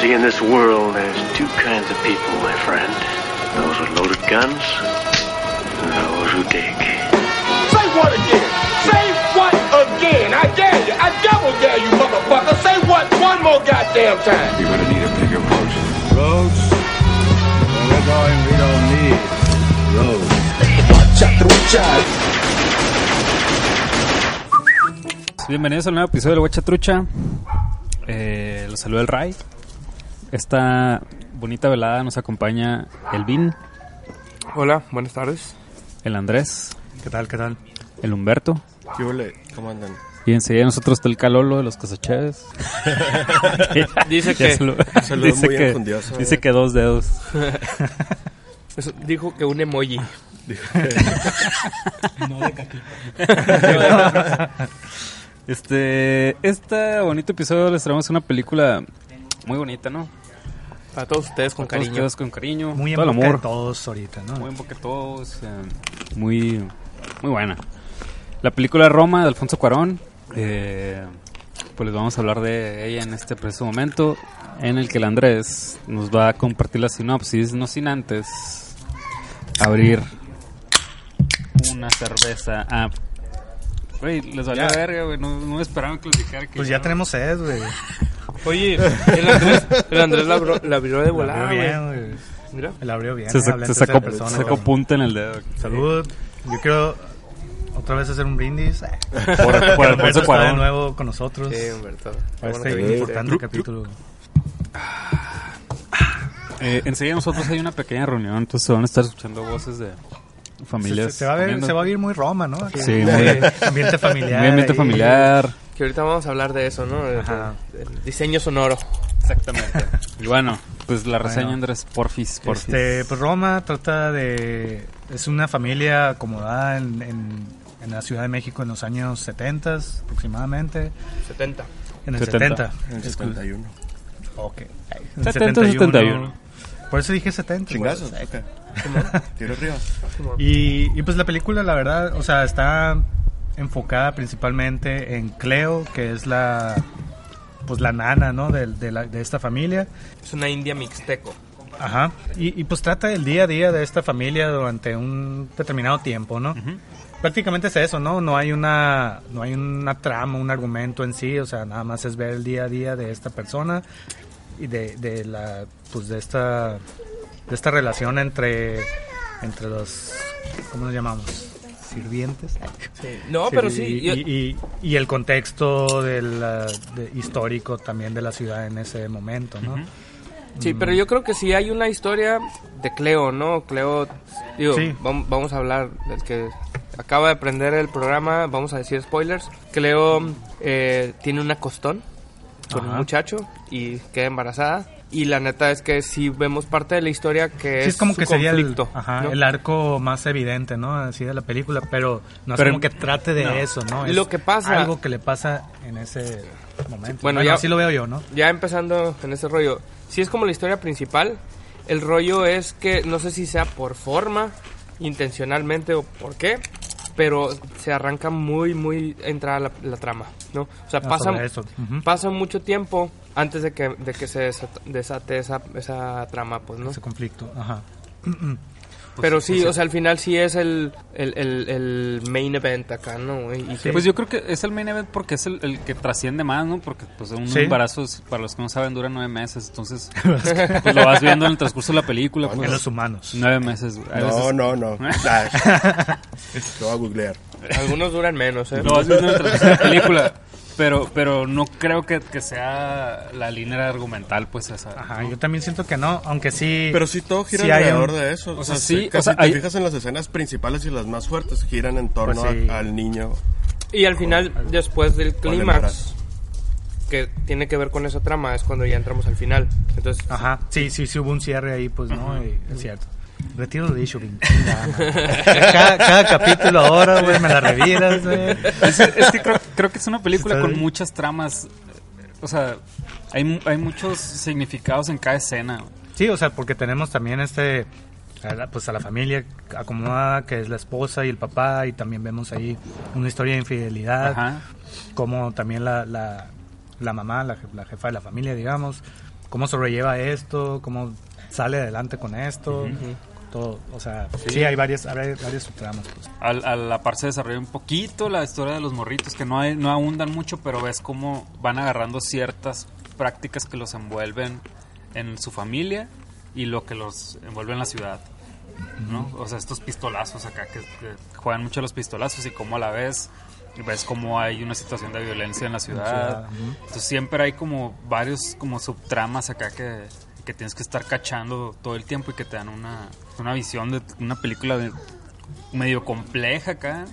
See, in this world, there's two kinds of people, my friend. Those with loaded guns and those who dig. Say what again? Say what again? I dare you. I double dare you, motherfucker. Say what one more goddamn time. You're gonna need a bigger boat. Roads? We're going, we don't need roads. Bienvenidos al nuevo episodio de Huecha Trucha. Eh, los saluda el Ray. Esta bonita velada nos acompaña el Vin, Hola, buenas tardes. el Andrés, ¿Qué tal, qué tal? el Humberto. ¿Qué? ¿Cómo andan? Y enseguida nosotros está el Calolo de los Casacheves. Dice que- se lo- dice, muy que, dice que dos dedos. Eso dijo que un emoji. Este, este bonito episodio les traemos una película muy bonita, ¿no? Para todos ustedes con Para todos cariño. ustedes con cariño, Muy en todo el boca de amor, todos ahorita, ¿no? muy en boca de todos, eh, muy, muy buena. La película Roma de Alfonso Cuarón, eh, pues les vamos a hablar de ella en este preciso momento, en el que el Andrés nos va a compartir la sinopsis, no sin antes abrir una cerveza. Ah, güey, les valió verga, güey, no, no esperaban que les dijera que Pues ya tenemos sed, güey. Oye, el Andrés, el Andrés la, abro- la abrió de La volada, güey. bien. Mira. La abrió bien. Se, sacó, persona, sacó cabrón. punta en el dedo. Salud. Yo quiero otra vez hacer un brindis. Por, por Alfonso está de Cuarón. nuevo con nosotros. Sí, Humberto. Para este importante capítulo. Eh, enseguida nosotros hay una pequeña reunión, entonces se van a estar escuchando voces de familias. se va a ver, se va a oír muy Roma, ¿no? Aquí, Sí, muy- ambiente familiar. Muy ambiente familiar. Que ahorita vamos a hablar de eso, ¿no? De- del diseño sonoro. Exactamente. y bueno, pues la reseña, Bueno. Andrés, porfis, porfis. Este, pues Roma trata de... Es una familia acomodada en, en, en la Ciudad de México en los años 70 aproximadamente. 70. En el 70. 70. En el Es- 71. Ok. En el 70, 71. Por eso dije 70. Chingazos. pues. Ok. Tiro arriba. Y, y pues la película, la verdad, o sea, está enfocada principalmente en Cleo, que es la pues la nana, ¿no? De, de, la- de esta familia. Es una india mixteco. Ajá. Y, y, pues trata del día a día de esta familia durante un determinado tiempo, ¿no? Prácticamente es eso, ¿no? No hay una no hay una trama, un argumento en sí, o sea, nada más es ver el día a día de esta persona y de, de la pues de esta de esta relación entre entre los ¿cómo nos llamamos? sirvientes. No, pero sí. y, yo- y- y- y el contexto del, de- histórico también de la ciudad en ese momento, ¿no? Sí, pero yo creo que sí hay una historia de Cleo, ¿no? Cleo, digo, Sí. vamos a hablar del que acaba de prender el programa, vamos a decir spoilers. Cleo eh, tiene una costón con un muchacho y queda embarazada. Y la neta es que sí vemos parte de la historia que Sí, es, como su que sería el, conflicto, ajá, ¿no? el arco más evidente, ¿no? Así de la película, pero no es Pero- como que trate de no. eso, ¿no? Es Lo que pasa- Algo que le pasa en ese momento. Bueno, Bueno, ya- así lo veo yo, ¿no? ya empezando en ese rollo, si es como la historia principal, el rollo es que no sé si sea por forma, intencionalmente o por qué, pero se arranca muy, muy entrada la, la trama, ¿no? O sea, Ah, pasa, eso, ujú. pasa mucho tiempo antes de que, de que se desata- desate esa, esa trama, pues, ¿no? Ese conflicto, ajá. pero sí, o sea, al final sí es el, el, el, el main event acá, ¿no? Y que- Pues yo creo que es el main event porque es el, el que trasciende más, ¿no? Porque pues un Sí. embarazo, es- para los que no saben, dura nueve meses. Entonces, pues lo vas viendo en el transcurso de la película. en Pues, los humanos. nueve meses. No, veces- no, no. Lo voy a googlear. algunos duran menos, ¿eh? Lo vas viendo en el transcurso de la película. Pero, pero no creo que, que sea la línea argumental, pues esa. Ajá, yo también siento que no, aunque sí... Pero sí todo gira sí alrededor un- de eso. o sea, sí, sí, casi o sea, te hay- fijas en las escenas principales y las más fuertes giran en torno Pues sí. a- al niño. Y al final, después del clímax, que tiene que ver con esa trama es cuando ya entramos al final. Entonces, Ajá, sí, sí, sí hubo un cierre ahí, pues, ¿no? Y es cierto. Retiro lo dicho, cada, cada capítulo ahora, güey, me la reviras, güey. Es, es que creo, creo que es una película con muchas tramas. O sea, hay, hay muchos significados en cada escena. Sí, o sea, porque tenemos también este, a la- pues a la familia acomodada, que es la esposa y el papá, y también vemos ahí una historia de infidelidad, Ajá. como también la, la, la mamá, la, la jefa de la familia, digamos, cómo sobrelleva esto, cómo sale adelante con esto, todo, o sea, sí, hay varias, hay varias subtramas, pues. Al, a la par se desarrolla un poquito la historia de los morritos, que no, hay, no ahondan mucho, pero ves cómo van agarrando ciertas prácticas que los envuelven en su familia y lo que los envuelve en la ciudad. ¿no? O sea, estos pistolazos acá que, que juegan mucho los pistolazos y cómo a la vez ves cómo hay una situación de violencia en la ciudad. Entonces siempre hay como varios como subtramas acá que, que tienes que estar cachando todo el tiempo y que te dan una, una visión de una película de, medio compleja acá.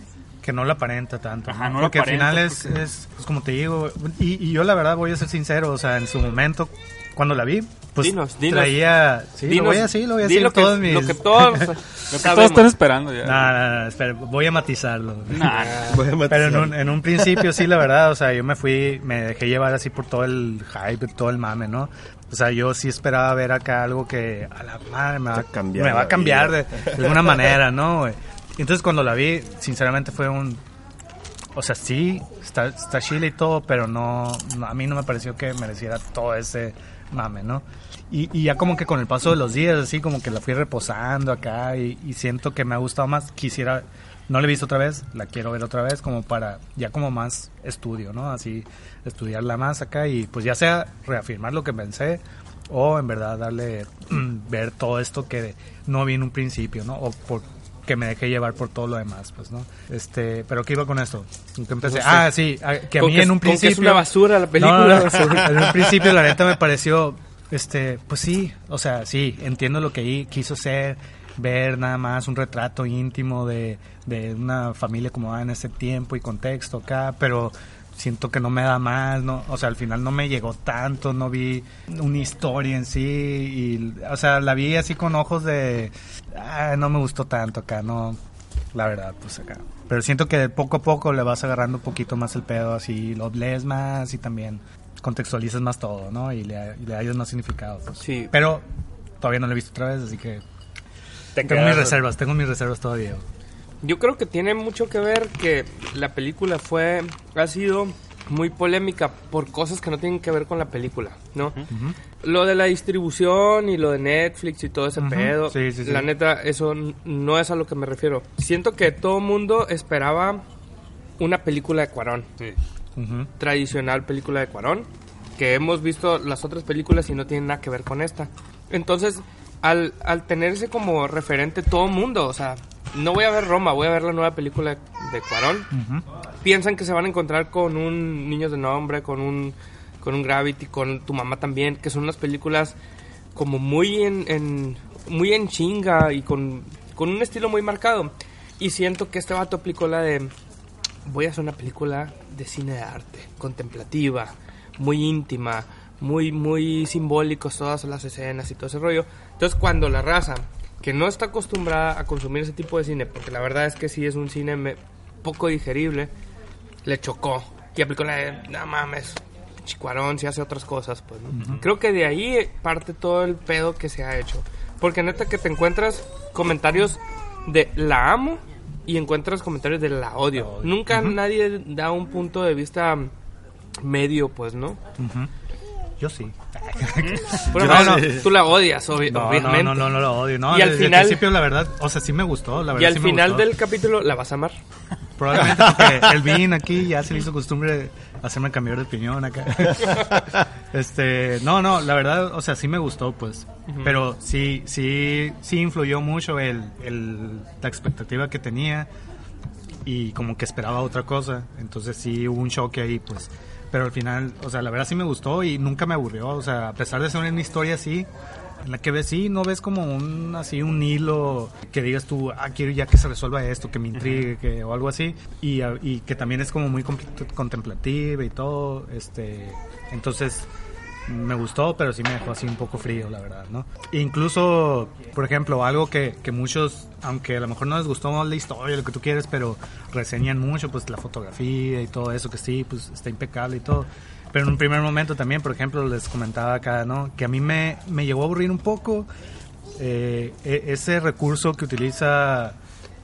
que no la aparenta tanto. Ajá, ¿no? no la porque al aparenta final es, porque- es, pues, como te digo, y, y yo la verdad voy a ser sincero, o sea, en su momento, cuando la vi, pues Dinos, dinos. traía... Sí, dinos, lo voy a decir, lo voy a decir lo que, todos mis... lo que todos Lo que todos están esperando ya. No, no, no, espera, voy a matizarlo. Nah, Pero en un, en un principio sí, la verdad, o sea, yo me fui, me dejé llevar así por todo el hype, todo el mame, ¿no? O sea, yo sí esperaba ver acá algo que a la madre me va, Te cambiar me va a cambiar de, de alguna manera, ¿no? Entonces cuando la vi, sinceramente fue un... O sea, sí, está, está chile y todo, pero no, no- a mí no me pareció que mereciera todo ese mame, ¿no? Y, y ya como que con el paso de los días, así como que la fui reposando acá y, y siento que me ha gustado más. Quisiera, no la he visto otra vez, la quiero ver otra vez como para, ya como más estudio, ¿no? Así, estudiarla más acá y pues ya sea reafirmar lo que pensé o en verdad darle, ver todo esto que no vi en un principio, ¿no? O por que me dejé llevar por todo lo demás, pues, ¿no? Este, pero ¿qué iba con esto? ¿En qué empecé? No sé. Ah, sí, a- que a mí que- en un que es principio... una basura la película. no, no, en un principio la neta me pareció, este, pues sí, o sea, sí, entiendo lo que ahí quiso ser, ver nada más un retrato íntimo de, de una familia como en ese tiempo y contexto acá, pero siento que no me da más, no, o sea, al final no me llegó tanto, no vi una historia en sí, y, o sea, la vi así con ojos de, ah, no me gustó tanto acá, no, la verdad, pues acá. Pero siento que poco a poco le vas agarrando un poquito más el pedo, así lo lees más y también contextualizas más todo, ¿no? Y le, y le hayas más significado. Pues. Sí. Pero todavía no lo he visto otra vez, así que Te tengo quedas- mis reservas, tengo mis reservas todavía. Yo creo que tiene mucho que ver que la película fue ha sido muy polémica por cosas que no tienen que ver con la película, ¿no? Lo de la distribución y lo de Netflix y todo ese pedo, Sí, sí, sí. la neta, eso no es a lo que me refiero. Siento que todo mundo esperaba una película de Cuarón, sí. Ujú. tradicional película de Cuarón, que hemos visto las otras películas y no tienen nada que ver con esta. Entonces, al, al tenerse como referente todo mundo, o sea, no voy a ver Roma, voy a ver la nueva película de Cuarón, piensan que se van a encontrar con un Niños de Nombre, con un, con un Gravity, con Tu Mamá también, que son unas películas como muy en, en- muy en chinga y con, con un estilo muy marcado. Y siento que este vato aplicó la de voy a hacer una película de cine de arte, contemplativa, muy íntima, muy, muy simbólicos todas las escenas y todo ese rollo. Entonces cuando la raza, que no está acostumbrada a consumir ese tipo de cine, porque la verdad es que sí es un cine me- poco digerible, le chocó y aplicó la de, no mames, chicuarón, si hace otras cosas, pues, ¿no? Creo que de ahí parte todo el pedo que se ha hecho. Porque neta que te encuentras comentarios de la amo y encuentras comentarios de la odio. Nunca nadie da un punto de vista medio, pues, ¿no? Ujú. Yo sí. No, no, tú la odias, obvi- No, obviamente. no, no, no, no lo odio. No, Y al desde final- el principio, la verdad, o sea, sí me gustó. La Y verdad, al sí me final gustó. del capítulo la vas a amar. Probablemente porque el Vin aquí ya se le hizo costumbre hacerme cambiar de opinión acá. este, no, no, la verdad, o sea, sí me gustó, pues. Pero sí, sí, sí influyó mucho el, el, la expectativa que tenía y como que esperaba otra cosa. Entonces sí hubo un choque ahí, pues. Pero al final, o sea, la verdad sí me gustó y nunca me aburrió. O sea, a pesar de ser una historia así, en la que ves, sí, no ves como un, así, un hilo que digas tú, ah, quiero ya que se resuelva esto, que me intrigue, que, o algo así. Y, y que también es como muy contemplativa y todo. Este, entonces, me gustó, pero sí me dejó así un poco frío, la verdad, ¿no? Incluso, por ejemplo, algo que, que muchos, aunque a lo mejor no les gustó la historia, lo que tú quieres, pero reseñan mucho, pues la fotografía y todo eso, que sí, pues está impecable y todo. Pero en un primer momento también, por ejemplo, les comentaba acá, ¿no? Que a mí me, me llegó a aburrir un poco eh, e- ese recurso que utiliza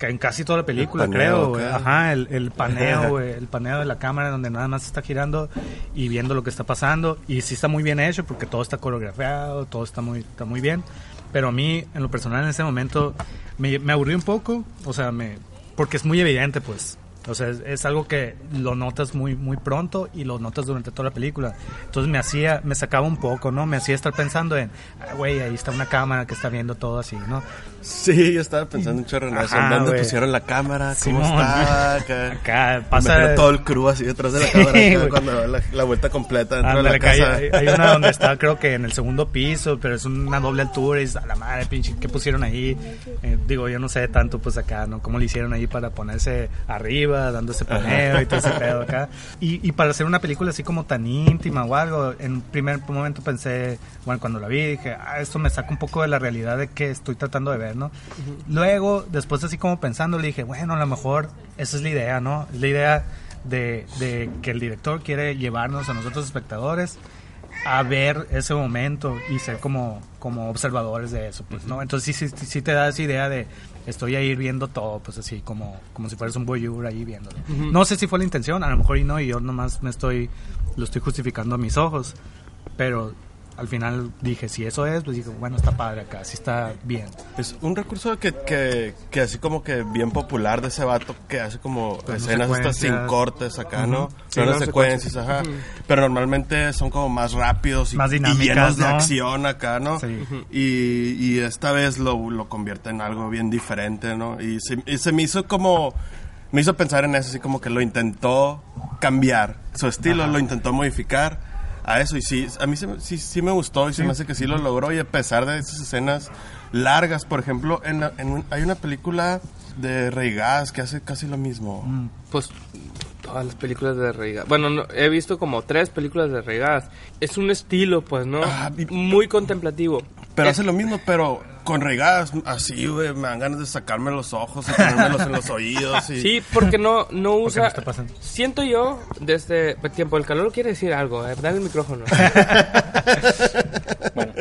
en casi toda la película, paneo, creo. acá. Ajá, el, el paneo, el paneo de la cámara donde nada más está girando y viendo lo que está pasando. Y sí está muy bien hecho porque todo está coreografiado, todo está muy, está muy bien. Pero a mí, en lo personal, en ese momento, me, me aburrí un poco. O sea, me, porque es muy evidente, pues. O sea, es, es algo que lo notas muy muy pronto y lo notas durante toda la película. Entonces me hacía, me sacaba un poco, ¿no? Me hacía estar pensando en, "Ah, güey, ahí está una cámara que está viendo todo así, ¿no? Sí, yo estaba pensando un chorro en eso. ¿Dónde güey. pusieron la cámara? ¿Cómo Simón. está? Acá, Acá pasa... todo el crew así detrás de la cámara acá cuando la, la vuelta completa dentro Ándale, de la casa. hay- hay una donde está, creo que en el segundo piso, pero es una doble altura y dices, a la madre, pinche, ¿qué pusieron ahí? Eh, digo, yo no sé tanto, pues acá, ¿no? ¿Cómo le hicieron ahí para ponerse arriba, dando ese paneo y todo ese pedo acá? Y, y para hacer una película así como tan íntima o algo, en un primer momento pensé, bueno, cuando la vi, dije, ah, esto me saca un poco de la realidad de que estoy tratando de ver, ¿no? Luego, después así como pensando, le dije, bueno, a lo mejor esa es la idea, ¿no? La idea de, de que el director quiere llevarnos a nosotros espectadores a ver ese momento y ser como, como observadores de eso, pues, ¿no? Entonces sí, sí, sí te da esa idea de estoy ahí viendo todo, pues así como, como si fueras un voyeur ahí viéndolo. No sé si fue la intención, a lo mejor y no, y yo nomás me estoy, lo estoy justificando a mis ojos, pero al final dije, si eso es, pues dije, bueno, está padre acá, sí está bien. Es un recurso que, que, que así como que bien popular de ese vato que hace como escenas estas sin secuencias. cortes acá, ¿no? Ujú. Sí, Planos planos secuencias, ajá. Pero normalmente son como más rápidos y, Más y dinámicas, llenos de ¿no? acción acá, ¿no? Sí. Y, y esta vez lo, lo convierte en algo bien diferente, ¿no? Y se, y se me hizo como... Me hizo pensar en eso, así como que lo intentó cambiar. Su estilo lo intentó modificar a eso. Y sí, a mí se me- sí, sí me gustó y se me hace que sí lo logró. Y a pesar de esas escenas largas, por ejemplo, en, la- en un- hay una película de Rey Gas que hace casi lo mismo. Mm. Pues todas las películas de Reigas. Bueno, no, he visto como tres películas de Reigas. Es un estilo, pues, ¿no? Ah, y- Muy contemplativo. Pero Eh, hace lo mismo, pero con Rey Gas, así, güey, me dan ganas de sacarme los ojos y ponérmelos en los oídos. Y... Sí, porque no, no qué usa... está pasando? Siento yo, desde el tiempo del calor, quiere decir algo. Eh, dale el micrófono. Bueno,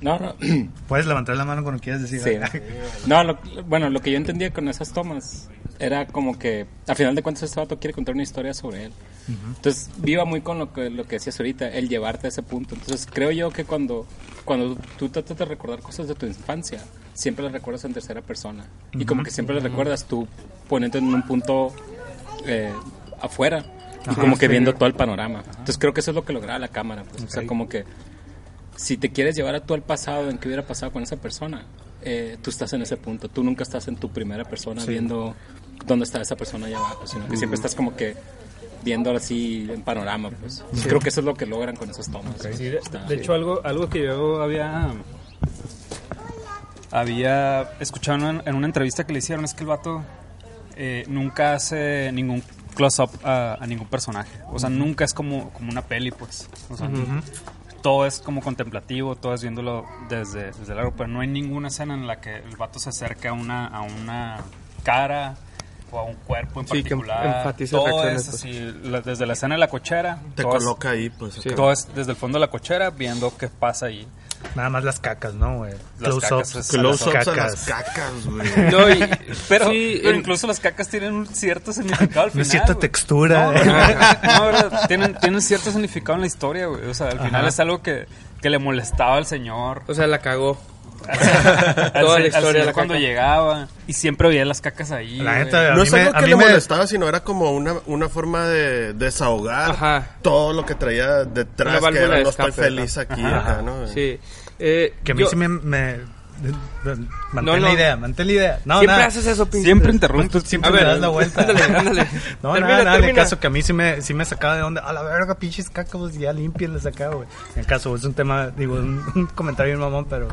no, no. Puedes levantar la mano cuando quieras decir Sí. algo. No, lo- bueno, lo que yo entendía con esas tomas era como que, a final de cuentas, este vato quiere contar una historia sobre él. Entonces, viva muy con lo que, lo que decías ahorita, el llevarte a ese punto. Entonces, creo yo que cuando, cuando tú tratas de recordar cosas de tu infancia, siempre las recuerdas en tercera persona. Y como que siempre las recuerdas tú poniendo en un punto eh, afuera. Y Ajá, como que sí. viendo todo el panorama. Entonces, creo que eso es lo que lograba la cámara. Pues. O sea, como que si te quieres llevar a tú al pasado, en qué hubiera pasado con esa persona, eh, tú estás en ese punto. Tú nunca estás en tu primera persona viendo dónde está esa persona allá abajo, sino que siempre estás como que viendo así en panorama. Pues. Creo que eso es lo que logran con esas tomas. Sí, de, hecho, algo, algo que yo había había escuchado en, en una entrevista que le hicieron es que el vato eh, nunca hace ningún close-up a, a ningún personaje. O sea, nunca es como, como una peli, pues. O sea, todo es como contemplativo, todo es viéndolo desde, desde largo, pero no hay ninguna escena en la que el vato se acerque a una, a una cara a un cuerpo en Sí, que particular. enfatice todo reacciones, es pues. así, la- desde la escena de la cochera. Te todo es- coloca ahí, pues. acá. todo es desde el fondo de la cochera viendo qué pasa ahí. Nada más las cacas, ¿no, güey? Las Close-ups. Close-ups a Cacas. las cacas, güey. No, y- Pero, sí, pero en- incluso las cacas tienen un cierto significado al Una final. cierta güey. textura. No, eh. no, no, verdad, tienen, tienen cierto significado en la historia, güey. O sea, al final Ajá. es algo que, que le molestaba al señor. O sea, la cagó. Toda la al historia de cuando caca. llegaba. Y siempre veía las cacas ahí. La neta, No es algo a que le me- molestaba, sino era como una, una forma de desahogar Ajá. todo lo que traía detrás, que era de no estoy feliz aquí, Ajá. acá, ¿no? Sí. Eh, Que a mí yo- sí me, me- mantén No, no. la idea, mantén la idea. No, Siempre nada. haces eso, pinche. Siempre interrumpes. Siempre A me ver, das la vuelta. ándale, ándale. No, Termina, nada, nada, en el caso que a mí sí me, sí me sacaba de onda. A la verga, pinches cacos, ya limpienles acá, güey. En el caso, es un tema, digo, un, un comentario bien mamón, pero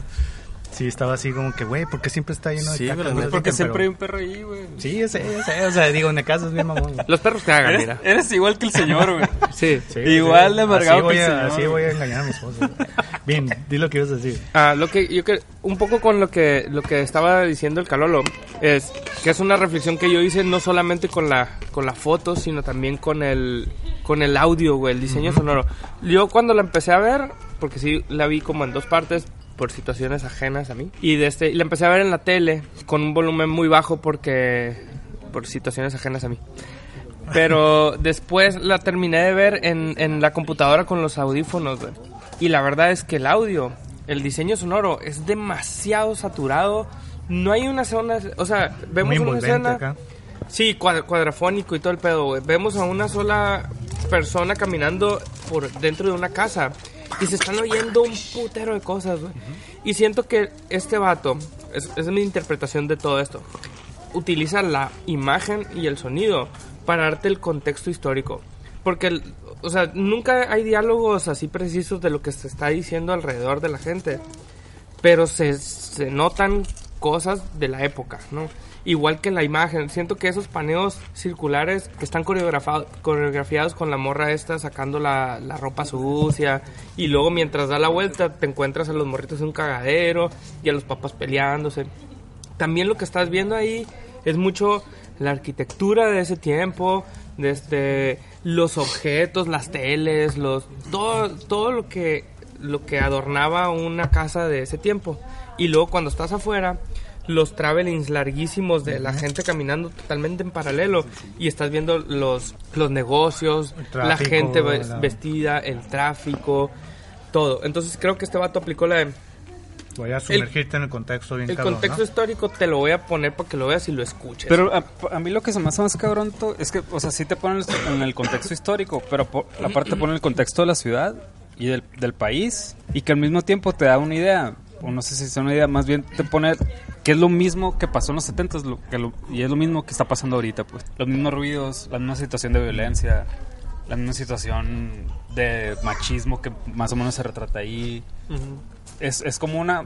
sí estaba así como que, güey, ¿por qué siempre está lleno de Sí, no- sé Porque siempre hay un perro ahí, güey. Sí, yo sé, yo sé, o sea, digo, en el caso es bien mamón. Los perros cagan, mira. eres igual que el señor, güey. Sí. Sí, Igual sí. de amargado así voy, que el a, señor, así voy a engañar a mi esposa. Bien, di lo que ibas a decir. Ah, lo que yo que un poco con lo que lo que estaba diciendo el Calolo es que es una reflexión que yo hice no solamente con la con la foto, sino también con el con el audio, güey, el diseño sonoro. Yo cuando la empecé a ver, porque sí la vi como en dos partes por situaciones ajenas a mí y de este y la empecé a ver en la tele con un volumen muy bajo porque por situaciones ajenas a mí. Pero después la terminé de ver en, en la computadora con los audífonos, güey. Y la verdad es que el audio, el diseño sonoro es demasiado saturado. No hay una zona, o sea, vemos Muy una escena. acá. Sí, cuad- cuadrafónico y todo el pedo, güey. Vemos a una sola persona caminando por dentro de una casa y se están oyendo un putero de cosas, güey. Y siento que este vato, es, es mi interpretación de todo esto, utiliza la imagen y el sonido para darte el contexto histórico. Porque, o sea, nunca hay diálogos así precisos de lo que se está diciendo alrededor de la gente pero se, se notan cosas de la época, ¿no? Igual que la imagen, siento que esos paneos circulares que están coreografiados con la morra esta sacando la, la ropa sucia y luego mientras da la vuelta te encuentras a los morritos en un cagadero y a los papás peleándose. También lo que estás viendo ahí es mucho la arquitectura de ese tiempo, desde los objetos, las teles, los todo todo lo que lo que adornaba una casa de ese tiempo. Y luego cuando estás afuera, los travelings larguísimos de la gente caminando totalmente en paralelo y estás viendo los, los negocios, la gente vestida, el tráfico, todo. Entonces creo que este vato aplicó la de, Voy a sumergirte en el contexto bien el cabrón, contexto ¿no? histórico te lo voy a poner para que lo veas y lo escuches. Pero a, a mí lo que se me hace más cabrón es que, o sea, sí te ponen en el contexto histórico, pero por, aparte te ponen el contexto de la ciudad y del, del país y que al mismo tiempo te da una idea, o no sé si es una idea, más bien te pone que es lo mismo que pasó en los 70 lo, que lo- y es lo mismo que está pasando ahorita, pues. Los mismos ruidos, la misma situación de violencia, la misma situación de machismo que más o menos se retrata ahí. Ujú. Es, es como una...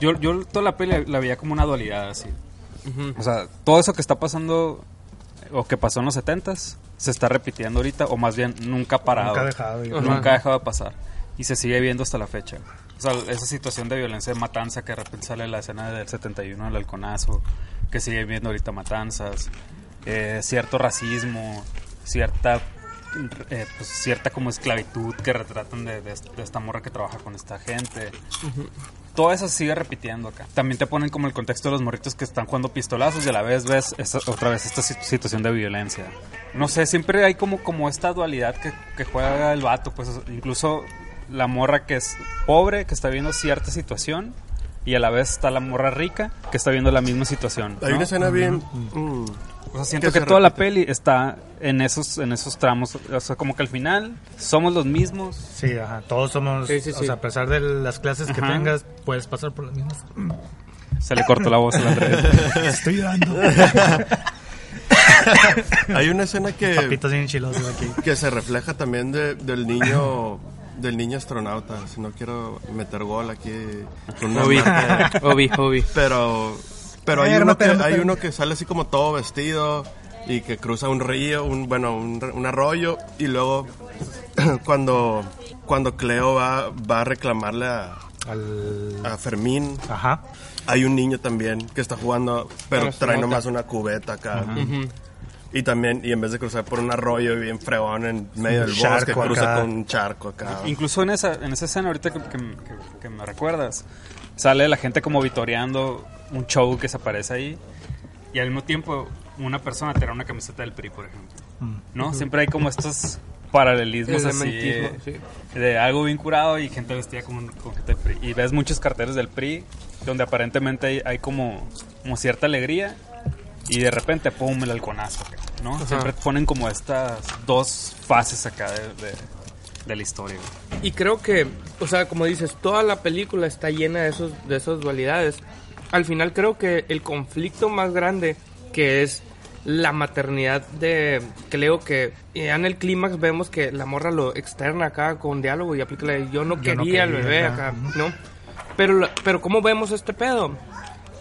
Yo, yo toda la peli la veía como una dualidad, así. Ujú. O sea, todo eso que está pasando o que pasó en los 70s se está repitiendo ahorita o más bien nunca ha parado. Nunca ha dejado, Nunca ha dejado de pasar y se sigue viendo hasta la fecha. O sea, esa situación de violencia de matanza que de repente sale en la escena del 71 del halconazo, que sigue viendo ahorita matanzas, eh, cierto racismo, cierta eh, pues, cierta como esclavitud que retratan de, de- de esta morra que trabaja con esta gente todo eso sigue repitiendo acá. También te ponen como el contexto de los morritos que están jugando pistolazos y a la vez ves esta- otra vez esta si- situación de violencia. No sé, siempre hay como, como esta dualidad que, que juega el vato, pues incluso la morra que es pobre, que está viendo cierta situación y a la vez está la morra rica que está viendo la misma situación. Hay ¿no? una escena bien... mm, O sea, siento que que, se toda la repite. peli está en esos, en esos tramos. O sea, como que al final somos los mismos. Sí, ajá, todos somos, Sí, sí, o sí. sea, a pesar de las clases que Ajá. tengas, puedes pasar por las mismas. Se le cortó la voz al Andrés. Estoy llorando. Hay una escena que... Papitos bien chilosos aquí. que se refleja también de- del niño del niño astronauta si no quiero meter gol aquí con una Obi, marca. Obi, Obi. pero pero hay uno no, que hay uno que sale así como todo vestido y que cruza un río un bueno un, un arroyo y luego cuando cuando Cleo va va a reclamarle a, Al... a Fermín Ajá. hay un niño también que está jugando pero trae nomás una cubeta acá. Y también, y en vez de cruzar por un arroyo bien fregón en medio del bosque, cruza acá. con un charco acá. Incluso en esa, en esa escena ahorita que, que- que- que me recuerdas, sale la gente como vitoreando un show que se aparece ahí y al mismo tiempo una persona te da una camiseta del PRI, por ejemplo. ¿No? Siempre hay como estos paralelismos así de, sí. de algo bien curado y gente vestida como un- con gente del PRI. Y ves muchos carteles del PRI donde aparentemente hay, hay como, como cierta alegría y de repente, pum, el halconazo, ¿no? Siempre ponen como estas dos fases acá de, de- de la historia. güey. Y creo que, o sea, como dices, toda la película está llena de esos de esas dualidades. Al final creo que el conflicto más grande que es la maternidad de Cleo que ya en el clímax vemos que la morra lo externa acá con diálogo y aplica la de, yo no Yo no quería al quería, bebé ajá. acá, ¿no? Pero pero cómo vemos este pedo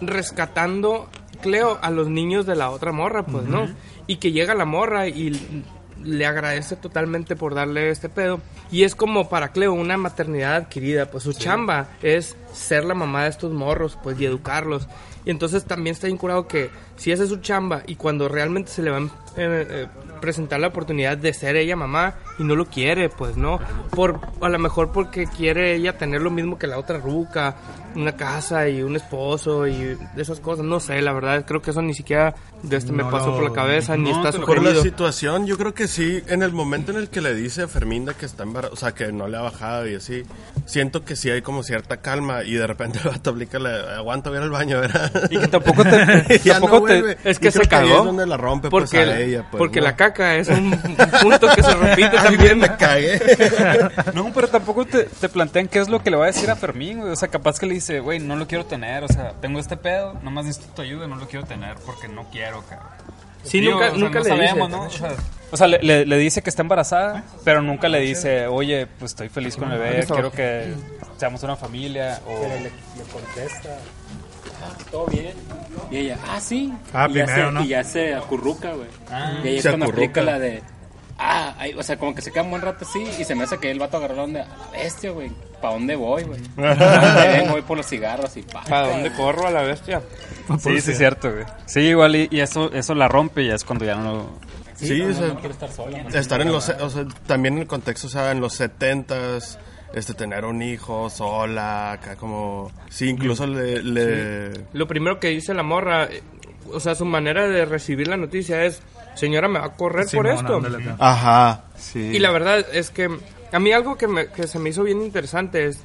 rescatando Cleo a los niños de la otra morra, pues, ¿no? Y que llega la morra y le agradece totalmente por darle este pedo. Y es como para Cleo una maternidad adquirida, pues su chamba es ser la mamá de estos morros, pues, y educarlos. Y entonces también está incurado que si esa es su chamba y cuando realmente se le va a eh, eh, presentar la oportunidad de ser ella mamá y no lo quiere, pues, ¿no? Por, a lo mejor porque quiere ella tener lo mismo que la otra ruca, una casa y un esposo y esas cosas, no sé, la verdad, creo que eso ni siquiera de este me pasó por la cabeza, ni está Por la sugerido. situación, yo creo que sí, en el momento en el que le dice a Ferminda que está embarazada, o sea, que no le ha bajado y así, siento que sí hay como cierta calma y de repente el vato aplica la, aguanta voy al baño, ¿verdad? Y que tampoco te- tampoco te- es que se ahí cagó. es donde la rompe pues, Porque, a ella, pues, porque ¿no? la caca es un, un punto que se repite también. me cagué. No, pero tampoco te, te plantean qué es lo que le va a decir a Fermín, güey. O sea, capaz que le dice, güey, no lo quiero tener. O sea, tengo este pedo, nomás necesito tu ayuda, no lo quiero tener porque no quiero, cabrón. Sí, Digo, nunca- o sea, nunca no le dice. sabemos, ¿no? O sea, o sea, le, le- le dice que está embarazada, pero nunca le dice, oye, pues estoy feliz con el bebé, quiero que seamos una familia. O... Pero le, le contesta, "Ah, todo bien. Y ella, ah, sí. Ah, y, ya se, ¿no? y ya se acurruca, güey. Ah. y ahí es Se cuando acurruca. aplica la de, ah, ay, o sea, como que se queda un buen rato así y se me hace que el vato agarró la onda, a la bestia, güey. ¿Para dónde voy, güey? ¿Para dónde vengo? Voy por los cigarros y pa. ¿Para dónde corro a la bestia? Sí, sí, es cierto, güey. Sí, igual, y, y eso, eso la rompe y ya es cuando ya no... Sí, no, o sea, no quiero estar sola. estar en los, o sea, también en el contexto, o sea, en los setentas, este, tener un hijo sola, acá como, sí, incluso le, le- Lo primero que dice la morra, eh, o sea, su manera de recibir la noticia es, señora, me va a correr por esto. ajá, sí, Y la verdad es que a mí algo que, me- que se me hizo bien interesante es,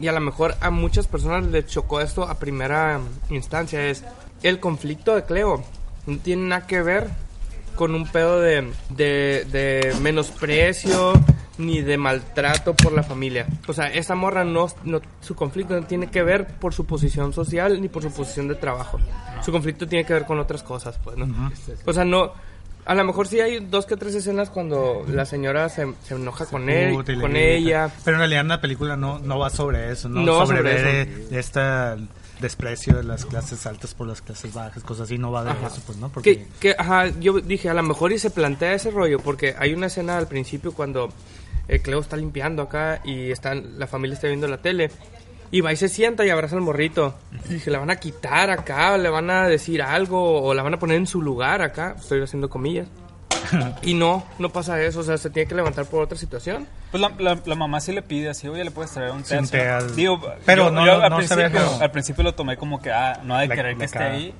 y a lo mejor a muchas personas les chocó esto a primera instancia, es el conflicto de Cleo. No tiene nada que ver con un pedo de, de, de menosprecio ni de maltrato por la familia. O sea, esa morra no, no, su conflicto no tiene que ver por su posición social ni por su posición de trabajo. Su conflicto tiene que ver con otras cosas, pues, ¿no? O sea, no... A lo mejor sí hay dos que tres escenas cuando la señora se, se enoja con él, con ella. Pero en realidad en la película no, no va sobre eso, ¿no? No va sobre sobre ver eso. de, de esta desprecio de las clases altas por las clases bajas, cosas así, no va de Ajá. eso, pues, ¿no? Porque Que, que, ajá, yo dije, a lo mejor y se plantea ese rollo, porque hay una escena al principio cuando eh, Cleo está limpiando acá y están, la familia está viendo la tele. Y va y se sienta y abraza al morrito. Y dije, la van a quitar acá, o le van a decir algo, o la van a poner en su lugar acá. Estoy haciendo comillas. y no, no pasa eso, o sea, se tiene que levantar por otra situación. Pues la, la, la mamá sí le pide así, oye, le puedes traer un al- Digo, Pero yo- no- yo no- al, no se ve principio, al principio lo tomé como que, ah, no ha de La- querer que esté ahí.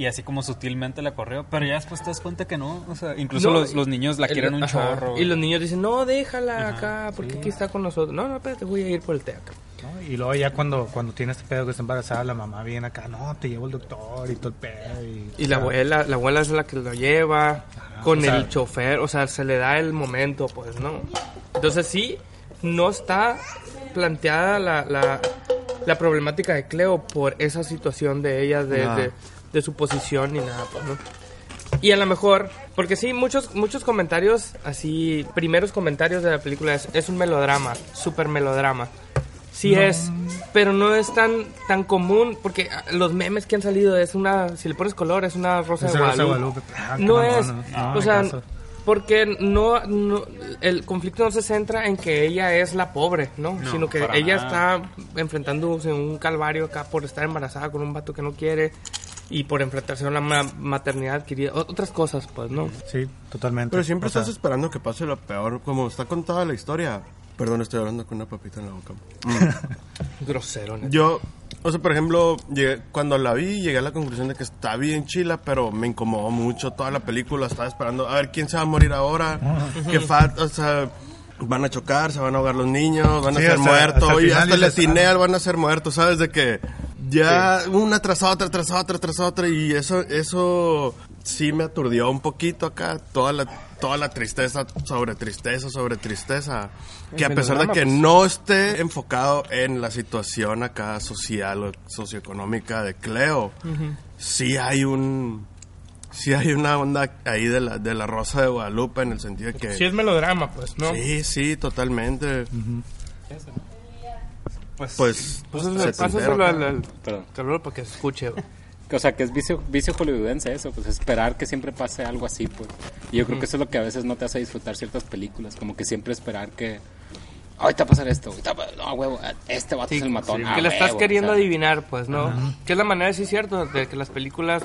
Y así como sutilmente la corrió. Pero ya después te das cuenta que no. O sea, incluso No, los, los niños la el- quieren un ajá. chorro. Y los niños dicen, no, déjala acá, porque aquí está con nosotros. No, no, espérate, voy a ir por el té acá. ¿no? Y luego ya cuando, cuando tiene este pedo que está embarazada, la mamá viene acá, no, te llevo al doctor y todo el pedo. Y, Y la abuela, la abuela es la que lo lleva con sea- el chofer, o sea, se le da el momento, pues, ¿no? Entonces sí, no está planteada la, la, la problemática de Cleo por esa situación de ella, de, Ah. de, de su posición ni nada, pues, ¿no? Y a lo mejor, porque sí, muchos, muchos comentarios, así, primeros comentarios de la película es, es un melodrama, súper melodrama. Sí es, pero no es tan tan común, porque ah, los memes que han salido es una, si le pones color, es una rosa Es de Rosa de Guadalupe. Guadalupe. Ah, no mamón, es, no. No, o sea, caso. porque no, no, el conflicto no se centra en que ella es la pobre, ¿no? No, Sino que ella nada. está enfrentándose a un calvario acá por estar embarazada con un vato que no quiere y por enfrentarse a una ma- maternidad adquirida, o- otras cosas, pues, ¿no? Sí, totalmente. Pero siempre O sea, estás esperando que pase lo peor, como está contada la historia. Perdón, estoy hablando con una papita en la boca. Grosero, neta. Yo, o sea, por ejemplo, llegué- cuando la vi, llegué a la conclusión de que está bien chila, pero me incomodó mucho toda la película. Estaba esperando a ver quién se va a morir ahora, qué falta, o sea, van a chocar, se van a ahogar los niños, van a ser hasta- muertos, hasta y hasta le ah. al van a ser muertos, ¿sabes? De que ya una tras otra, tras otra, tras otra, y eso, eso sí me aturdió un poquito acá toda la, toda la tristeza sobre tristeza sobre tristeza. Que a pesar de que pues. no esté enfocado en la situación acá social o socioeconómica de Cleo, sí hay un... Sí hay una onda ahí de la, de la Rosa de Guadalupe en el sentido de que... Sí es melodrama, pues, ¿no? Sí, sí, totalmente. Pues, Pues, pues setentero pásaselo al, al Perdón. Para que se escuche. güey. O sea, que es vicio, vicio hollywoodense eso, pues esperar que siempre pase algo así, pues. Y yo creo que eso es lo que a veces no te hace disfrutar ciertas películas, como que siempre esperar que... Ahorita va a pasar esto, ahorita va- no, huevo, este vato es el matón. ah, que lo estás huevo", queriendo o sea. adivinar, pues, ¿no? Que es la manera, sí, cierto, de que las películas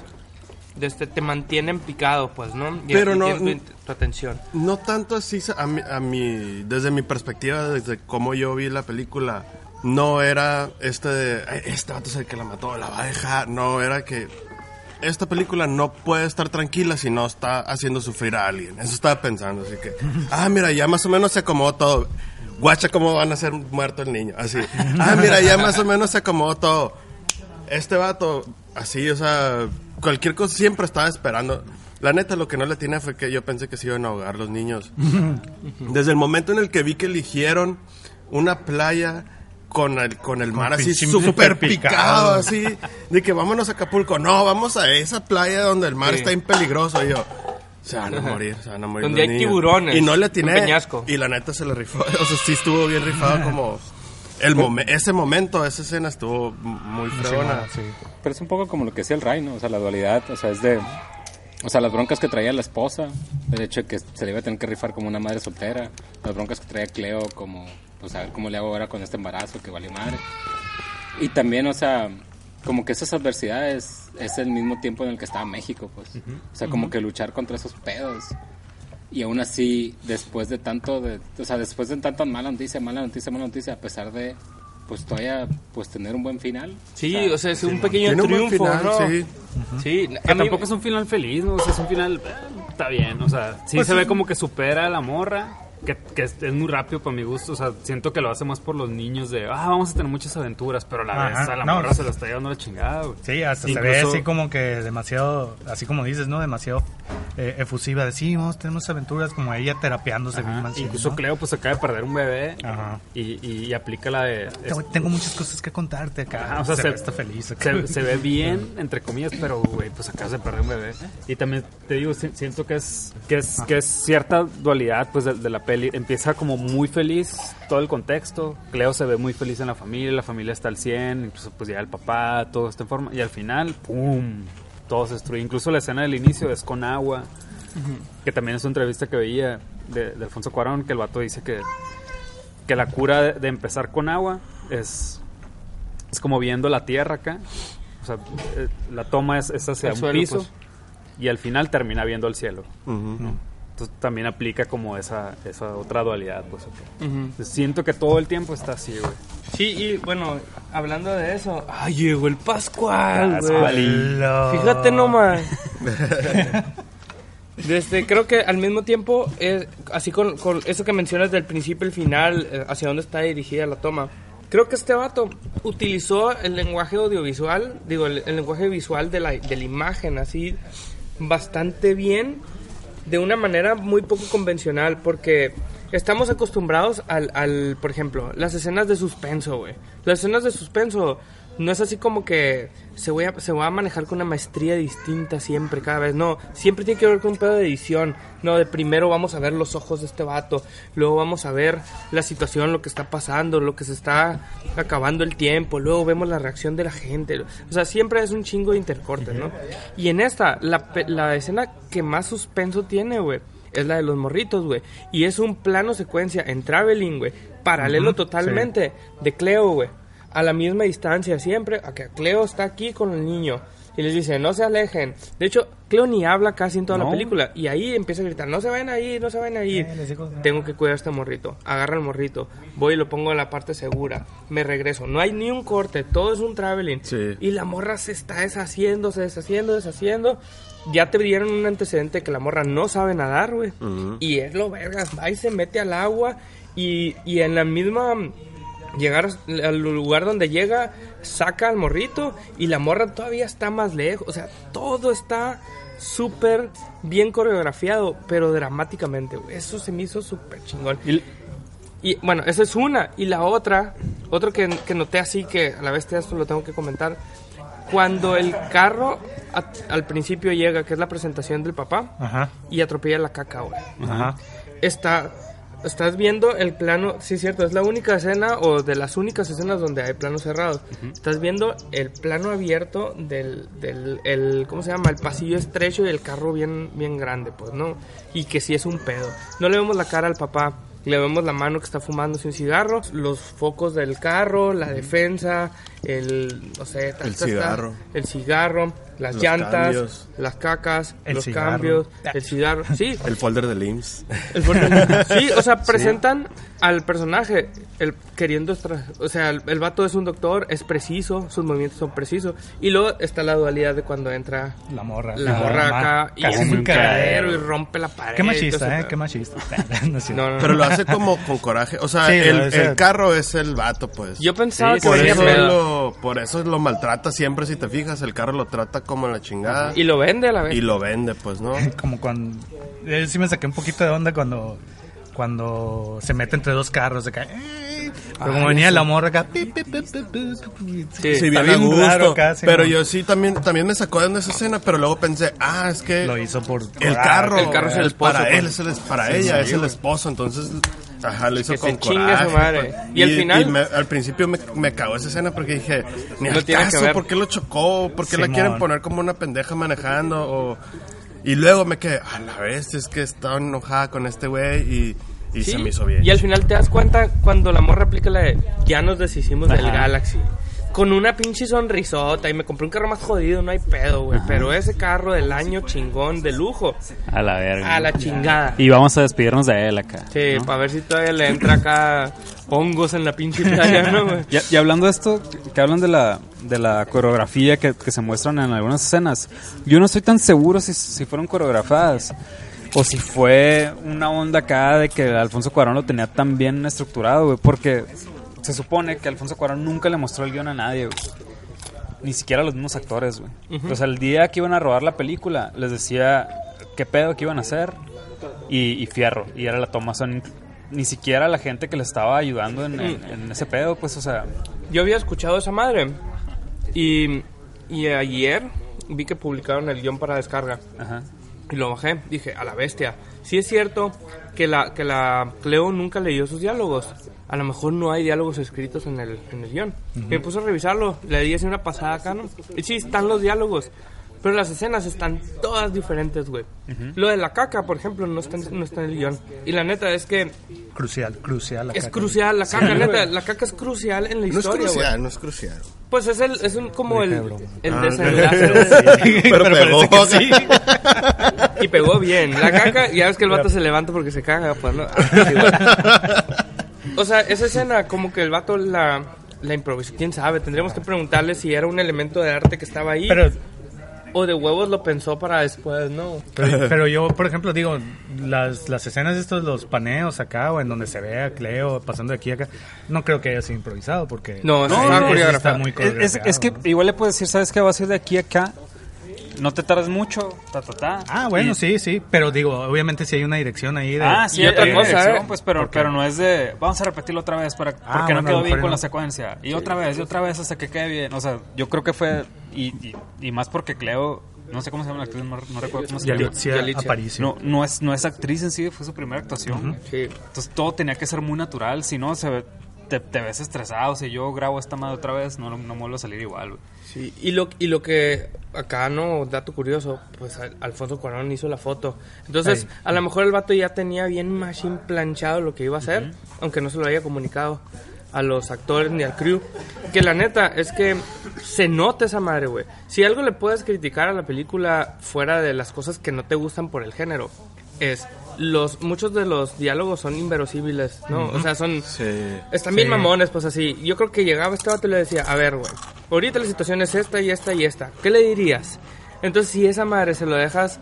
de este, te mantienen picado, pues, ¿no? Y, Pero no- tu, tu atención. No tanto así, a mi, a mi- desde mi perspectiva, desde cómo yo vi la película, no era este de, "Ay, este vato es el que la mató, la va a dejar, no, era que esta película no puede estar tranquila si no está haciendo sufrir a alguien, eso estaba pensando, así que, ah, mira, ya más o menos se acomodó todo, guacha cómo van a ser muerto el niño, así, ah, mira, ya más o menos se acomodó todo, este vato, así, o sea, cualquier cosa siempre estaba esperando. La neta, lo que no le tiene fue que yo pensé que se iban a ahogar los niños. Desde el momento en el que vi que eligieron una playa con el, con el mar así súper picado, así, de que vámonos a Acapulco. No, vamos a esa playa donde el mar Sí. está bien peligroso. Y yo, se van a morir, se van a morir. Donde los hay niños". tiburones, Y no le un tiene. Y la neta se le rifó. O sea, sí estuvo bien rifado como. El momen- ese momento, esa escena estuvo muy fregona. Sí. Pero es un poco como lo que decía el Ray, ¿no? O sea, la dualidad, o sea, es de... O sea, las broncas que traía la esposa, el hecho de que se le iba a tener que rifar como una madre soltera, las broncas que traía Cleo, como, pues a ver cómo le hago ahora con este embarazo, que vale madre. Y también, o sea, como que esas adversidades es el mismo tiempo en el que estaba México, pues. O sea, como que luchar contra esos pedos. Y aún así, después de tanto, de, o sea, después de tanta mala noticia, mala noticia, mala noticia, a pesar de, pues todavía, pues tener un buen final. Sí, o sea, es un pequeño Tiene un buen triunfo, final, ¿no? sí. Sí, Que a mí- tampoco es un final feliz, ¿no? O sea, es un final... eh, Está bien, o sea, sí Pues se sí. ve como que supera a la morra, que, que es, es muy rápido para mi gusto, o sea, siento que lo hace más por los niños de, ah, vamos a tener muchas aventuras, pero a la Ajá, vez a la no, morra no. se la está llevando la chingada, güey. Sí, hasta se Incluso- ve así como que demasiado, así como dices, ¿no? Demasiado eh, efusiva. Decimos, tenemos aventuras como ella terapeándose. Ajá, machín, Incluso ¿no? Cleo pues acaba de perder un bebé Ajá. y, y- y aplica la de... Tengo, tengo muchas cosas que contarte acá. O sea, se, se, ve- está feliz. acá. se, se ve bien, entre comillas, pero, güey, pues acabas de perder un bebé. Y también te digo, si- siento que es, que es, que es cierta dualidad, pues, de, de la peli. Empieza como muy feliz todo el contexto. Cleo se ve muy feliz en la familia, la familia está al 100, incluso pues ya el papá, todo está en forma. Y al final, ¡pum! Todo se destruye. Incluso la escena del inicio es con agua, que también es una entrevista que veía de, de Alfonso Cuarón, que el vato dice que, que la cura de, de empezar con agua es, es como viendo la tierra acá. O sea, eh, la toma es, es hacia El un suelo, piso pues. y al final termina viendo el cielo. Ujú. Entonces también aplica como esa, esa otra dualidad. Pues, acá. Ujú. Entonces, siento que todo el tiempo está así, güey. Sí, y bueno, hablando de eso, ay, llegó el Pascual, güey. Pascualillo. Fíjate nomás. Desde, creo que al mismo tiempo, es, así con, con eso que mencionas del principio y el final, eh, hacia dónde está dirigida la toma. Creo que este vato utilizó el lenguaje audiovisual, digo, el, el lenguaje visual de la, de la imagen, así, bastante bien, de una manera muy poco convencional, porque estamos acostumbrados al, al por ejemplo, las escenas de suspenso, güey. Las escenas de suspenso no es así como que se, voy a, se va a manejar con una maestría distinta siempre, cada vez. No, siempre tiene que ver con un pedo de edición. No, de primero vamos a ver los ojos de este vato, luego vamos a ver la situación, lo que está pasando, lo que se está acabando el tiempo, luego vemos la reacción de la gente. O sea, siempre es un chingo de intercortes, ¿no? Y en esta, la, la escena que más suspenso tiene, güey, es la de los morritos, güey. Y es un plano secuencia en traveling, güey, paralelo totalmente de Cleo, güey. A la misma distancia siempre, a que Cleo está aquí con el niño. Y les dice, no se alejen. De hecho, Cleo ni habla casi en toda la película. Y ahí empieza a gritar, no se vayan a ir, no se vayan a ir. Eh, les digo, no. Tengo que cuidar a este morrito. Agarra el morrito. Voy y lo pongo en la parte segura. Me regreso. No hay ni un corte. Todo es un traveling. Sí. Y la morra se está deshaciendo, se deshaciendo, deshaciendo. Ya te dieron un antecedente que la morra no sabe nadar, güey. Y es lo vergas. Va y se mete al agua. Y, y en la misma llegar al lugar donde llega, saca al morrito y la morra todavía está más lejos. O sea, todo está súper bien coreografiado, pero dramáticamente. Eso se me hizo súper chingón. Y- Y bueno, esa es una. Y la otra, otro que, que noté así que a la vez esto lo tengo que comentar. Cuando el carro a- al principio llega, que es la presentación del papá, Ajá, y atropella la caca, ajá. Está, estás viendo el plano, sí, cierto, es la única escena o de las únicas escenas donde hay planos cerrados. Estás viendo el plano abierto del, del el, ¿cómo se llama? El pasillo estrecho y el carro bien, bien grande, pues, ¿no? Y que sí es un pedo. No le vemos la cara al papá. Le vemos la mano que está fumándose un cigarro, los focos del carro, la defensa, el, no sé, ta, El ta, ta, cigarro. el cigarro, las Los llantas, cambios. las cacas, El los cigarro. cambios, el cigarro. Sí, El folder del IMSS. el fuerte- sí, o sea, presentan al personaje el queriendo o sea, el, el vato es un doctor, es preciso, sus movimientos son precisos y luego está la dualidad de cuando entra La morra. la morra mamá. acá y es un cagadero y rompe la pared. Qué machista, ¿eh? Qué machista. No. No, no, no. Pero lo hace como con coraje. O sea, Sí, el, o sea- el carro es el vato, pues. Yo pensaba Sí, que por eso, lo, por eso lo maltrata siempre, si te fijas. El carro lo trata como la chingada. y lo vende a la vez. Y lo vende, pues, ¿no? Como cuando... Yo sí me saqué un poquito de onda cuando... Cuando se mete entre dos carros. De acá, ¡eh! Pero como venía la morra acá... pi, pi, pi, Sí, bien gusto. raro acá, sí, pero ¿no? yo sí también, también me sacó de esa escena, pero luego pensé, ah, es que Lo hizo por... el carro, El carro es el esposo, para pues. él, es el, para ella, es el esposo, entonces, ajá, lo hizo Que se con chingue coraje. su madre. pues. Y al final- me- al principio me, me cagó esa escena porque dije, ni No al tiene que caso, ver. ¿por qué lo chocó? ¿Por qué la Simón. quieren poner como una pendeja manejando? O, y luego me quedé, a la vez, es que estaba enojada con este güey y, y Sí, se me hizo bien. Y al final te das cuenta cuando la morra aplica la de ya nos deshicimos del Ajá. Galaxy. Con una pinche sonrisota y me compré un carro más jodido, no hay pedo, güey. Pero ese carro del año chingón, de lujo, A la verga. a la chingada. Y vamos a despedirnos de él acá. Sí, ¿no? para ver si todavía le entra acá hongos en la pinche playa, ¿no, güey? Y, y hablando de esto, que hablan de la, de la coreografía que, que se muestran en algunas escenas, yo no estoy tan seguro si, si fueron coreografadas o si fue una onda acá de que Alfonso Cuarón lo tenía tan bien estructurado, güey, porque se supone que Alfonso Cuarón nunca le mostró el guion a nadie, güey. Ni siquiera a los mismos actores, güey. O sea, el día que iban a rodar la película, les decía qué pedo que iban a hacer y, y fierro. Y era la toma. Sea, ni, siquiera la gente que le estaba ayudando en, en- en ese pedo, pues, o sea, Yo había escuchado esa madre. Y, y ayer vi que publicaron el guion para descarga. ajá. Y lo bajé, dije, a la bestia. Si es cierto que la, que la Cleo nunca leyó sus diálogos. A lo mejor no hay diálogos escritos en el, en el guion. Y me puse a revisarlo, le di así una pasada acá, ¿no? Y sí, están los diálogos. Pero las escenas están todas diferentes, güey. Lo de la caca, por ejemplo, no está, en- no está en el guion. Y la neta es que Crucial, crucial. la es caca. crucial, la caca, neta, la caca es crucial en la no es historia, güey. crucial, no es crucial. Pues es el, es un, como el, el Ah, desenlace. Pero, pegó. Y pegó bien. La caca, ya ves que el vato se levanta porque se caga, pues, ¿no? Ah. O sea, esa escena, como que el vato la, la improvisó. Quién sabe, tendríamos que preguntarle si era un elemento de arte que estaba ahí. Pero, O de huevos lo pensó para después, ¿no? pero, pero yo, por ejemplo, digo, las, las escenas de estos, los paneos acá, o en donde se ve a Cleo pasando de aquí a acá, no creo que haya sido improvisado, porque... No, no, no, sí coreografiado. está muy Es, es- que ¿no? igual le puedes decir, ¿sabes qué? Vas a ir de aquí a acá. No te tardes mucho. Ta, ta, ta. Ah, bueno, Y- sí, sí, pero digo, obviamente si hay una dirección ahí de... Ah, sí, Y otra cosa, ¿eh? pues, pero, pero no es de. Vamos a repetirlo otra vez para, Ah, porque no quedó bien con no. la secuencia. Y otra vez, y otra vez hasta que quede bien. O sea, yo creo que fue. Y, y, y más porque Cleo. No sé cómo se llama la actriz, no, no recuerdo cómo se llama. Yalitza. Aparicio. No, no, es, no es actriz en sí, fue su primera actuación. Sí. Entonces todo tenía que ser muy natural, si no se ve- te, te ves estresado. Si yo grabo esta madre otra vez, no, no me vuelvo a salir igual. güey. Sí, y lo, y lo que acá, no, dato curioso, pues Al- Alfonso Cuarón hizo la foto. Entonces, a lo mejor el vato ya tenía bien machine planchado lo que iba a hacer, aunque no se lo haya comunicado a los actores ni al crew. Que la neta es que se nota esa madre, güey. Si algo le puedes criticar a la película fuera de las cosas que no te gustan por el género, es los muchos de los diálogos son inverosímiles, ¿no? O sea, son Sí. están bien Sí. mamones, pues así. Yo creo que llegaba este vato y le decía, a ver, güey, ahorita la situación es esta y esta y esta. ¿Qué le dirías? Entonces, si esa madre se lo dejas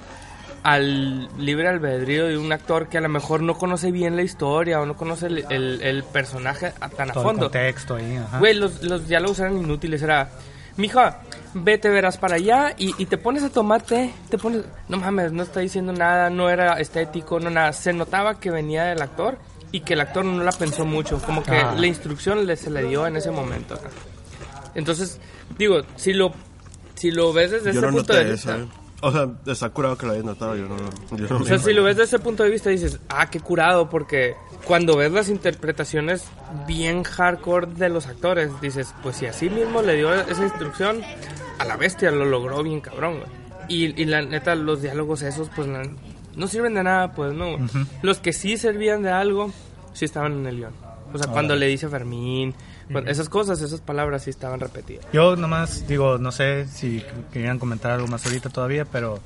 al libre albedrío de un actor que a lo mejor no conoce bien la historia o no conoce el, el- el personaje tan a Todo el fondo. contexto ahí, ajá. Güey, los, los diálogos eran inútiles. Era, mija, vete, verás para allá y, y te pones a tomarte, te pones, no mames, no está diciendo nada, no era estético, no nada. Se notaba que venía del actor y que el actor no la pensó mucho, como que Ah. la instrucción le, se le dio en ese momento. acá. Entonces, digo, si lo, si lo ves desde Yo ese no punto de eso. vista... eh. O sea, está curado que lo hayas notado. Yo no, yo no O sea, si lo ves desde ese punto de vista dices, ah, qué curado, porque cuando ves las interpretaciones bien hardcore de los actores, dices, pues si así mismo le dio esa instrucción, a la bestia lo logró bien cabrón, güey. Y, y la neta, los diálogos esos, pues la- no sirven de nada, pues no. güey. Ujú. Los que sí servían de algo, sí estaban en el guion. O sea, cuando le dice Fermín, esas cosas, esas palabras sí estaban repetidas. Yo nomás digo, no sé si querían comentar algo más ahorita todavía, pero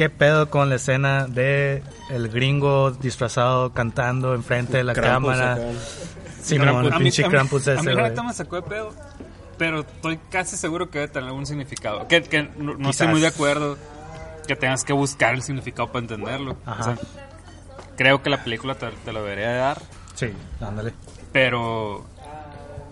¿qué pedo con la escena de el gringo disfrazado cantando enfrente de la Krampus cámara? acá. Sí, no, el A mí- pinche a mí- Krampus A ese, mí la güey. neta me sacó de pedo, pero estoy casi seguro que debe tener algún significado. Que, que no, no Quizás. estoy muy de acuerdo que tengas que buscar el significado para entenderlo. Ajá. O sea, creo que la película te, te lo debería de dar, Sí, ándale. pero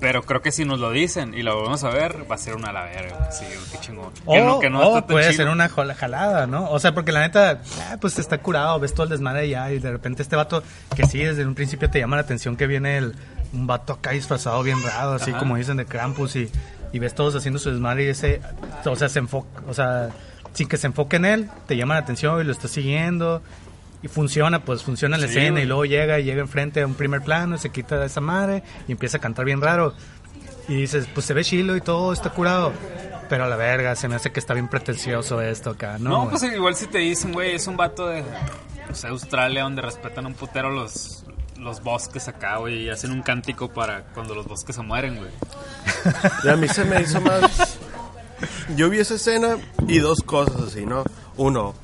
pero creo que si nos lo dicen y lo volvemos a ver, va a ser una la verga. Sí, qué chingón. O, que no, que no o está tan puede ser una jalada, ¿no? O sea, porque la neta, ah, pues está curado, ves todo el desmadre allá y de repente este vato, que sí, desde un principio te llama la atención que viene el, un vato acá disfrazado bien raro, así Ajá. como dicen de Krampus y, y ves todos haciendo su desmadre y ese, o sea, se enfoca, o sea, sin que se enfoque en él, te llama la atención y lo está siguiendo. Y funciona, pues funciona la Sí, escena güey. y luego llega y llega enfrente a un primer plano, se quita de esa madre y empieza a cantar bien raro. Y dices, pues se ve chilo y todo, está curado. Pero a la verga, se me hace que está bien pretencioso esto acá, ¿no? No, güey? pues igual si te dicen, güey, es un vato de Australia donde respetan un putero los, los bosques acá, güey, y hacen un cántico para cuando los bosques se mueren, güey. Y a mí se me hizo más. Yo vi esa escena y dos cosas así, ¿no? Uno,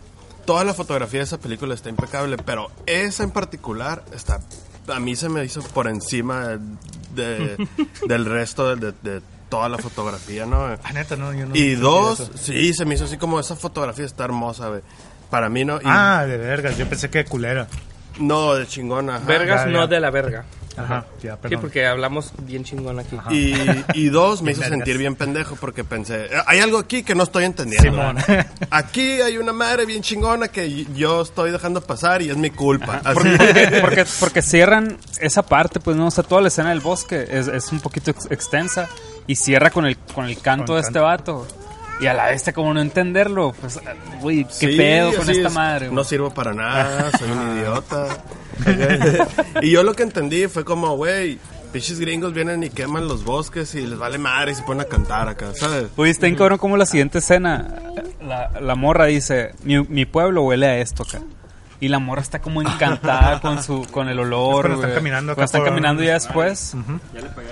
toda la fotografía de esa película está impecable, pero esa en particular está. A mí se me hizo por encima de, del resto de, de- de toda la fotografía, ¿no? Ah, neta, no, yo no Y dos, sí, se me hizo así como esa fotografía está hermosa, güey. Para mí no. y- Ah, de vergas, yo pensé que culera. No, de chingona. ajá. Vergas ya, no ya. de la verga. Ajá, ya, Sí, perdón. porque hablamos bien chingón aquí. Y, y dos, me hizo sentir bien pendejo porque pensé, "Eh, hay algo aquí que no estoy entendiendo. Simón. Aquí hay una madre bien chingona que yo estoy dejando pasar y es mi culpa. Así. Porque, porque, porque cierran esa parte, pues no, o sea, toda la escena del bosque es, es un poquito ex- extensa y cierra con el, con el canto Con de el este vato. Y a la vez, como no entenderlo, pues, güey, qué Sí, pedo con esta es, madre. No güey? sirvo para nada, soy un idiota. y yo lo que entendí fue como, güey, pinches gringos vienen y queman los bosques y les vale madre y se ponen a cantar acá, ¿sabes? Oye, está bien cabrón como la siguiente escena, la, la morra dice, mi, mi pueblo huele a esto acá. Y la morra está como encantada con su con el olor. cuando están caminando acá Cuando están caminando ya después.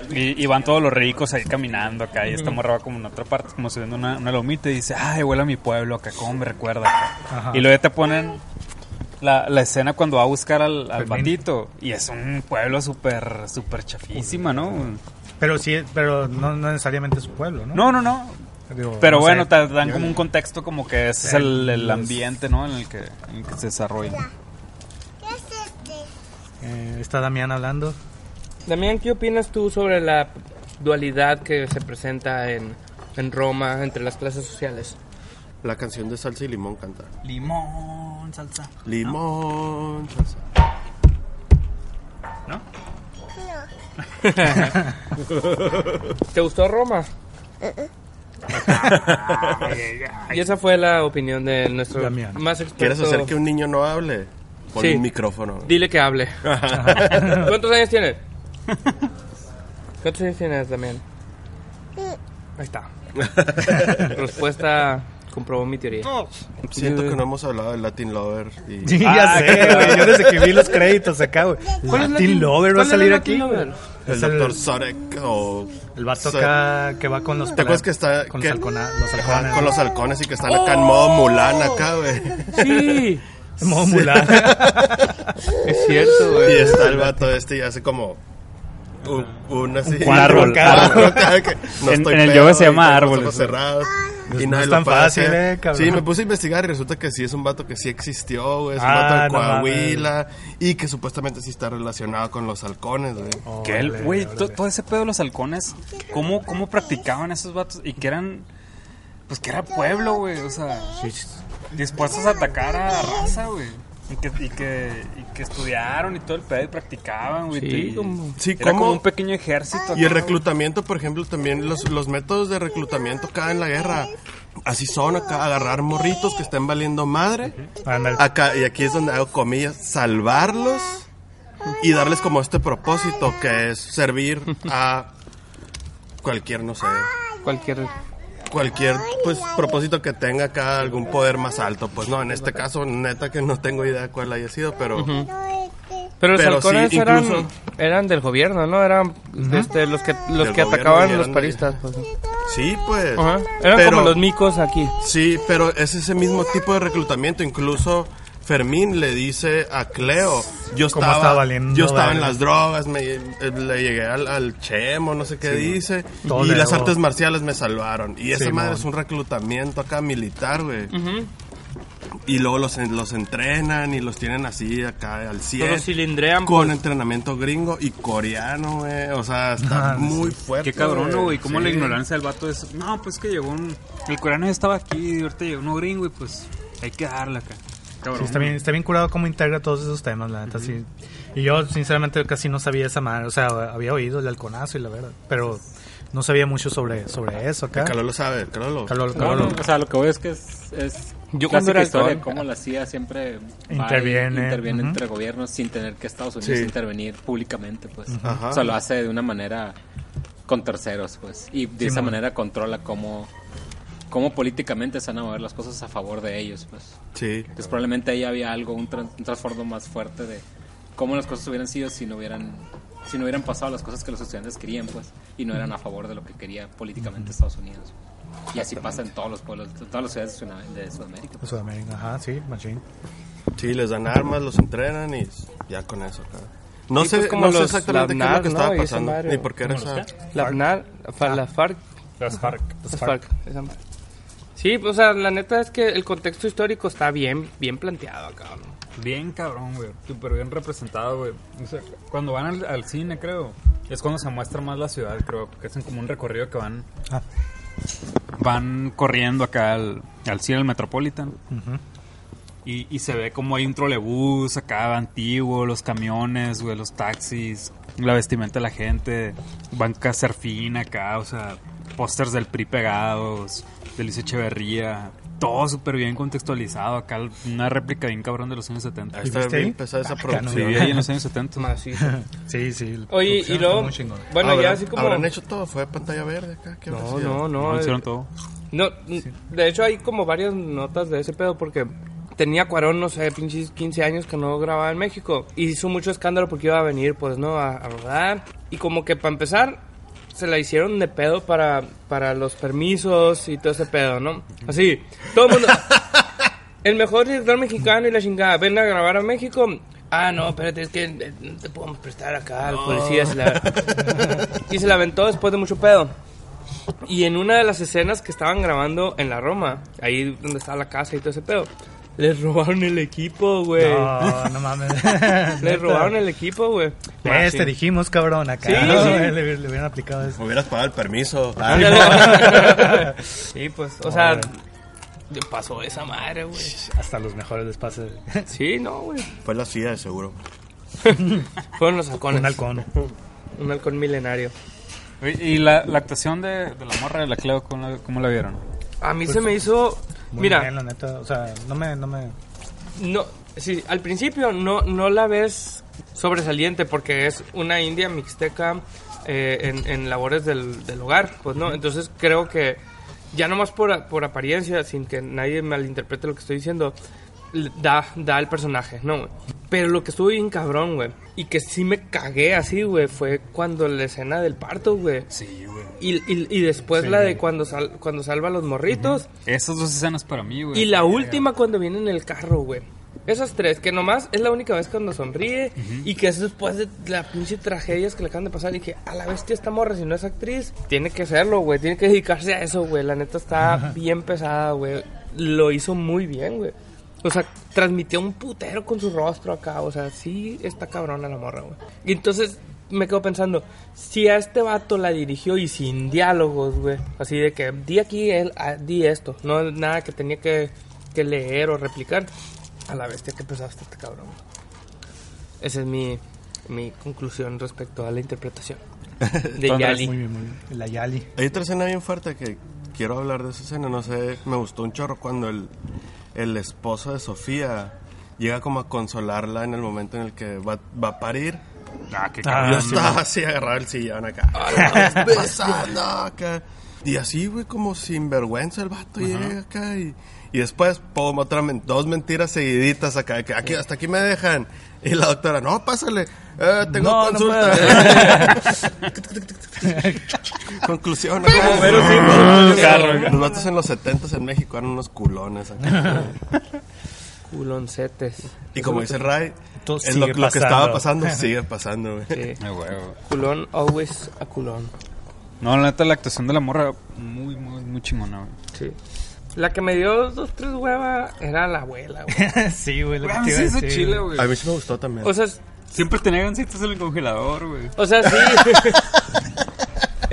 y, y van todos los ricos ahí caminando acá. Y esta morra va como en otra parte, como subiendo una, una lomita y dice, ay, huele a mi pueblo acá, cómo me recuerda acá. Y luego ya te ponen la, la escena cuando va a buscar al, al batito. Y es un pueblo súper, súper chafísima, ¿no? Pero sí, pero no, no necesariamente es su pueblo, ¿no? No, no, no. Digo, Pero no bueno, sé. te dan como un contexto como que ese es el, el ambiente, ¿no? En el que, en el que se desarrolla. Eh, está Damián hablando. Damián, ¿qué opinas tú sobre la dualidad que se presenta en, en Roma entre las clases sociales? La canción de Salsa y Limón canta. Limón, salsa. Limón, salsa. ¿No? ¿Te gustó Roma? y esa fue la opinión de nuestro Damián. más experto. ¿Quieres hacer que un niño no hable? Pon Sí. un micrófono. Dile que hable. ¿Cuántos años tienes? ¿Cuántos años tienes, Damián? Ahí está. Respuesta comprobó mi teoría. Siento que no hemos hablado del Latin Lover. Y... Sí, Ah, ya sé, güey. Yo desde que vi los créditos acá, güey. ¿Cuál es Latin Latin- Lover va a salir aquí. Lover? El doctor Sarek o... El vato acá que va con los... ¿Te acuerdas que está... Con que- los, halcona- los Ajá, halcones. con los halcones y que están acá en modo Mulan acá, güey. Sí, Modo Mulan. es cierto, Y güey. está el vato este y hace como... Un, un así... Un árbol, acá, árbol. acá, que no En- estoy en el yoga se y llama árboles, cerrados. Pues y no nadie es lo tan fácil, hacer. eh, cabrón. Sí, me puse a investigar y resulta que sí es un vato que sí existió, güey. Es un Ah, vato de no mames. Coahuila y que supuestamente sí está relacionado con los halcones, güey. Que el- güey, todo ese pedo de los halcones, ¿cómo, cómo practicaban esos vatos? Y que eran, pues que era pueblo, güey, o sea, dispuestos a atacar a raza, güey. Y que, y, que, y que estudiaron y todo el pedo y practicaban, güey. Sí, y- como- Sí, era como un pequeño ejército. Y el reclutamiento, por ejemplo, también los, los métodos de reclutamiento acá en la guerra. Así son acá, agarrar morritos que estén valiendo madre. Acá, y aquí es donde hago comillas, salvarlos y darles como este propósito que es servir a cualquier, no sé, Cualquier... cualquier pues propósito que tenga acá algún poder más alto. Pues no, en este caso, neta que no tengo idea cuál haya sido, pero Pero los Pero halcones sí, eran, incluso- eran del gobierno, ¿no? Eran este, los que, los Del que atacaban los paristas. Pues. sí, pues. Eran Pero- como los micos aquí. Sí, pero es ese mismo tipo de reclutamiento. Incluso Fermín le dice a Cleo, yo ¿Cómo estaba, yo estaba en las drogas, me, eh, le llegué al, al chemo, no sé qué dice, y las debo. artes marciales me salvaron. Y esa Sí, madre mon. es un reclutamiento acá militar, güey. Y luego los, los entrenan y los tienen así acá al 100. Todos cilindrean. Con pues. entrenamiento gringo y coreano, güey. O sea, está Ah, muy fuerte. Qué cabrón, ¿no, güey. Cómo Sí. la ignorancia del vato es. No, pues que llegó un. El coreano ya estaba aquí, y ahorita llegó uno gringo y pues hay que darle acá. Cabrón. Sí, está bien, está bien curado cómo integra todos esos temas, la neta, sí. Y yo, sinceramente, casi no sabía esa madre. O sea, había oído el halconazo y la verdad, pero no sabía mucho sobre, sobre eso acá. Calolo lo sabe, Calolo. lo- Calolo, No, no, o sea, lo que voy es que es, es Yo cuando era historia, cómo la CIA siempre va Interviene, interviene ujú. entre gobiernos sin tener que Estados Unidos Sí. intervenir públicamente, pues. Ajá. O sea, lo hace de una manera con terceros, pues. Y de esa Simón. manera controla cómo, cómo políticamente se van a mover las cosas a favor de ellos, pues. Sí. Entonces probablemente ahí había algo, un, un trasfondo más fuerte de cómo las cosas hubieran sido si no hubieran si no hubieran pasado las cosas que los estudiantes querían, pues, y no eran a favor de lo que quería políticamente Estados Unidos. Y así pasa en todos los pueblos, en todas las ciudades de Sudam- de Sudamérica. De Sudamérica, ajá, sí, machín. Sí, les dan armas, los entrenan y ya con eso, acá. No Sí, sé, pues como no sé los exactamente qué es Labnar, lo que ¿no? estaba pasando, ni por qué era ¿Cómo esa... los La FNAR, fa- la FARC. Las FARC. Las FARC. Sí, pues, o sea, la neta es que el contexto histórico está bien, bien planteado acá, ¿no? Bien cabrón, güey. Súper bien representado, güey. O sea, cuando van al, al cine, creo, es cuando se muestra más la ciudad, creo. Que hacen como un recorrido que van... Ah. Van corriendo acá al, al cine, al Metropolitan. y, y se ve como hay un trolebús acá antiguo, los camiones, güey, los taxis, la vestimenta de la gente, banca surfín acá, o sea, pósters del PRI pegados, de Luis Echeverría, todo súper bien contextualizado acá, una réplica bien cabrón de los años 70. Ahí está viste bien pesada esa Sí, producción. viví ahí en los años 70. Macizo. Sí, sí. Oye, y luego, bueno, ya ¿Habrán- así como... ¿Habrán hecho todo? ¿Fue pantalla verde acá? ¿Qué No, no, No, no. hicieron eh, todo. No, de hecho hay como varias notas de ese pedo porque tenía Cuarón, no sé, pinches 15 años que no grababa en México. Y hizo mucho escándalo porque iba a venir, pues, ¿no? A, a rodar. Y como que para empezar, se la hicieron de pedo para, para los permisos y todo ese pedo, ¿no? Así, todo el mundo... el mejor director mexicano y la chingada, ven a grabar a México. Ah, no, espérate, es que eh, no te podemos prestar acá al policía. se la- y se la aventó después de mucho pedo. Y en una de las escenas que estaban grabando en la Roma, ahí donde estaba la casa y todo ese pedo, les robaron el equipo, güey. No, no mames. Les robaron el equipo, güey. Ah, Este sí. dijimos, cabrón, acá. Sí, ¿no? sí. Le, le hubieran aplicado eso. Me hubieras pagado el permiso. Sí, pues, o sea, pasó esa madre, güey. Hasta los mejores les pasa. Sí, no, güey. Fue la CIA, de seguro. Fueron los halcones. Un halcón. Un halcón milenario. Y la, la actuación de, de la morra de la Cleo, ¿cómo la, cómo la vieron? A mí se me hizo... Muy Mira, bien, la neta. O sea, no me. No me... No, sí, al principio no, no la ves sobresaliente porque es una india mixteca eh, en, en labores del, del hogar, pues no, entonces creo que ya nomás por, por apariencia, sin que nadie malinterprete lo que estoy diciendo, da, da el personaje, ¿no? güey? Pero lo que estuvo bien cabrón, güey, y que sí me cagué así, güey, fue cuando la escena del parto, güey. Sí, güey. Y, y, y después Sí. la de cuando, sal, cuando salva a los morritos. Esas dos escenas para mí, güey. Y la última cuando viene en el carro, güey. Esas tres, que nomás es la única vez cuando sonríe y que es después de las pinche tragedias que le acaban de pasar. Y que a la bestia esta morra, si no es actriz, tiene que serlo, güey. Tiene que dedicarse a eso, güey. La neta está bien pesada, güey. Lo hizo muy bien, güey. O sea, transmitió un putero con su rostro acá. O sea, sí está cabrona la morra, güey. Y entonces me quedo pensando, si a este vato la dirigió y sin diálogos, güey. Así de que di aquí, él, ah, di esto. No nada que tenía que, que leer o replicar. A la bestia que pesaste este cabrón. Esa es mi, mi conclusión respecto a la interpretación de Yali. Muy bien, muy bien. La Yali. Hay otra escena bien fuerte que quiero hablar de esa escena, no sé, me gustó un chorro cuando el, el esposo de Sofía llega como a consolarla en el momento en el que va, va a parir. Ah, qué Yo cabrón. estaba así agarrado el sillón acá. "Ah, besando acá. Y así, güey, como sin vergüenza el vato llega acá y, y después, pum, otra men- dos mentiras seguiditas acá, aquí, hasta aquí me dejan. Y la doctora, no, pásale, eh, tengo No, consulta. No, acá. Los vatos en los 70 en México eran unos culones acá. Culoncetes. Y como dice Ray, es lo, que estaba pasando. sigue pasando, güey. Sí. Huevo. Culón, always a culón. No, la neta, la actuación de la morra, muy, muy, muy chingona, güey. Sí. La que me dio dos, tres huevas era la abuela, güey. sí, güey. lo que te iba a chile, güey. güey. A mí sí me gustó también. O sea, Siempre tenía gancitos en el congelador, güey. o sea, sí.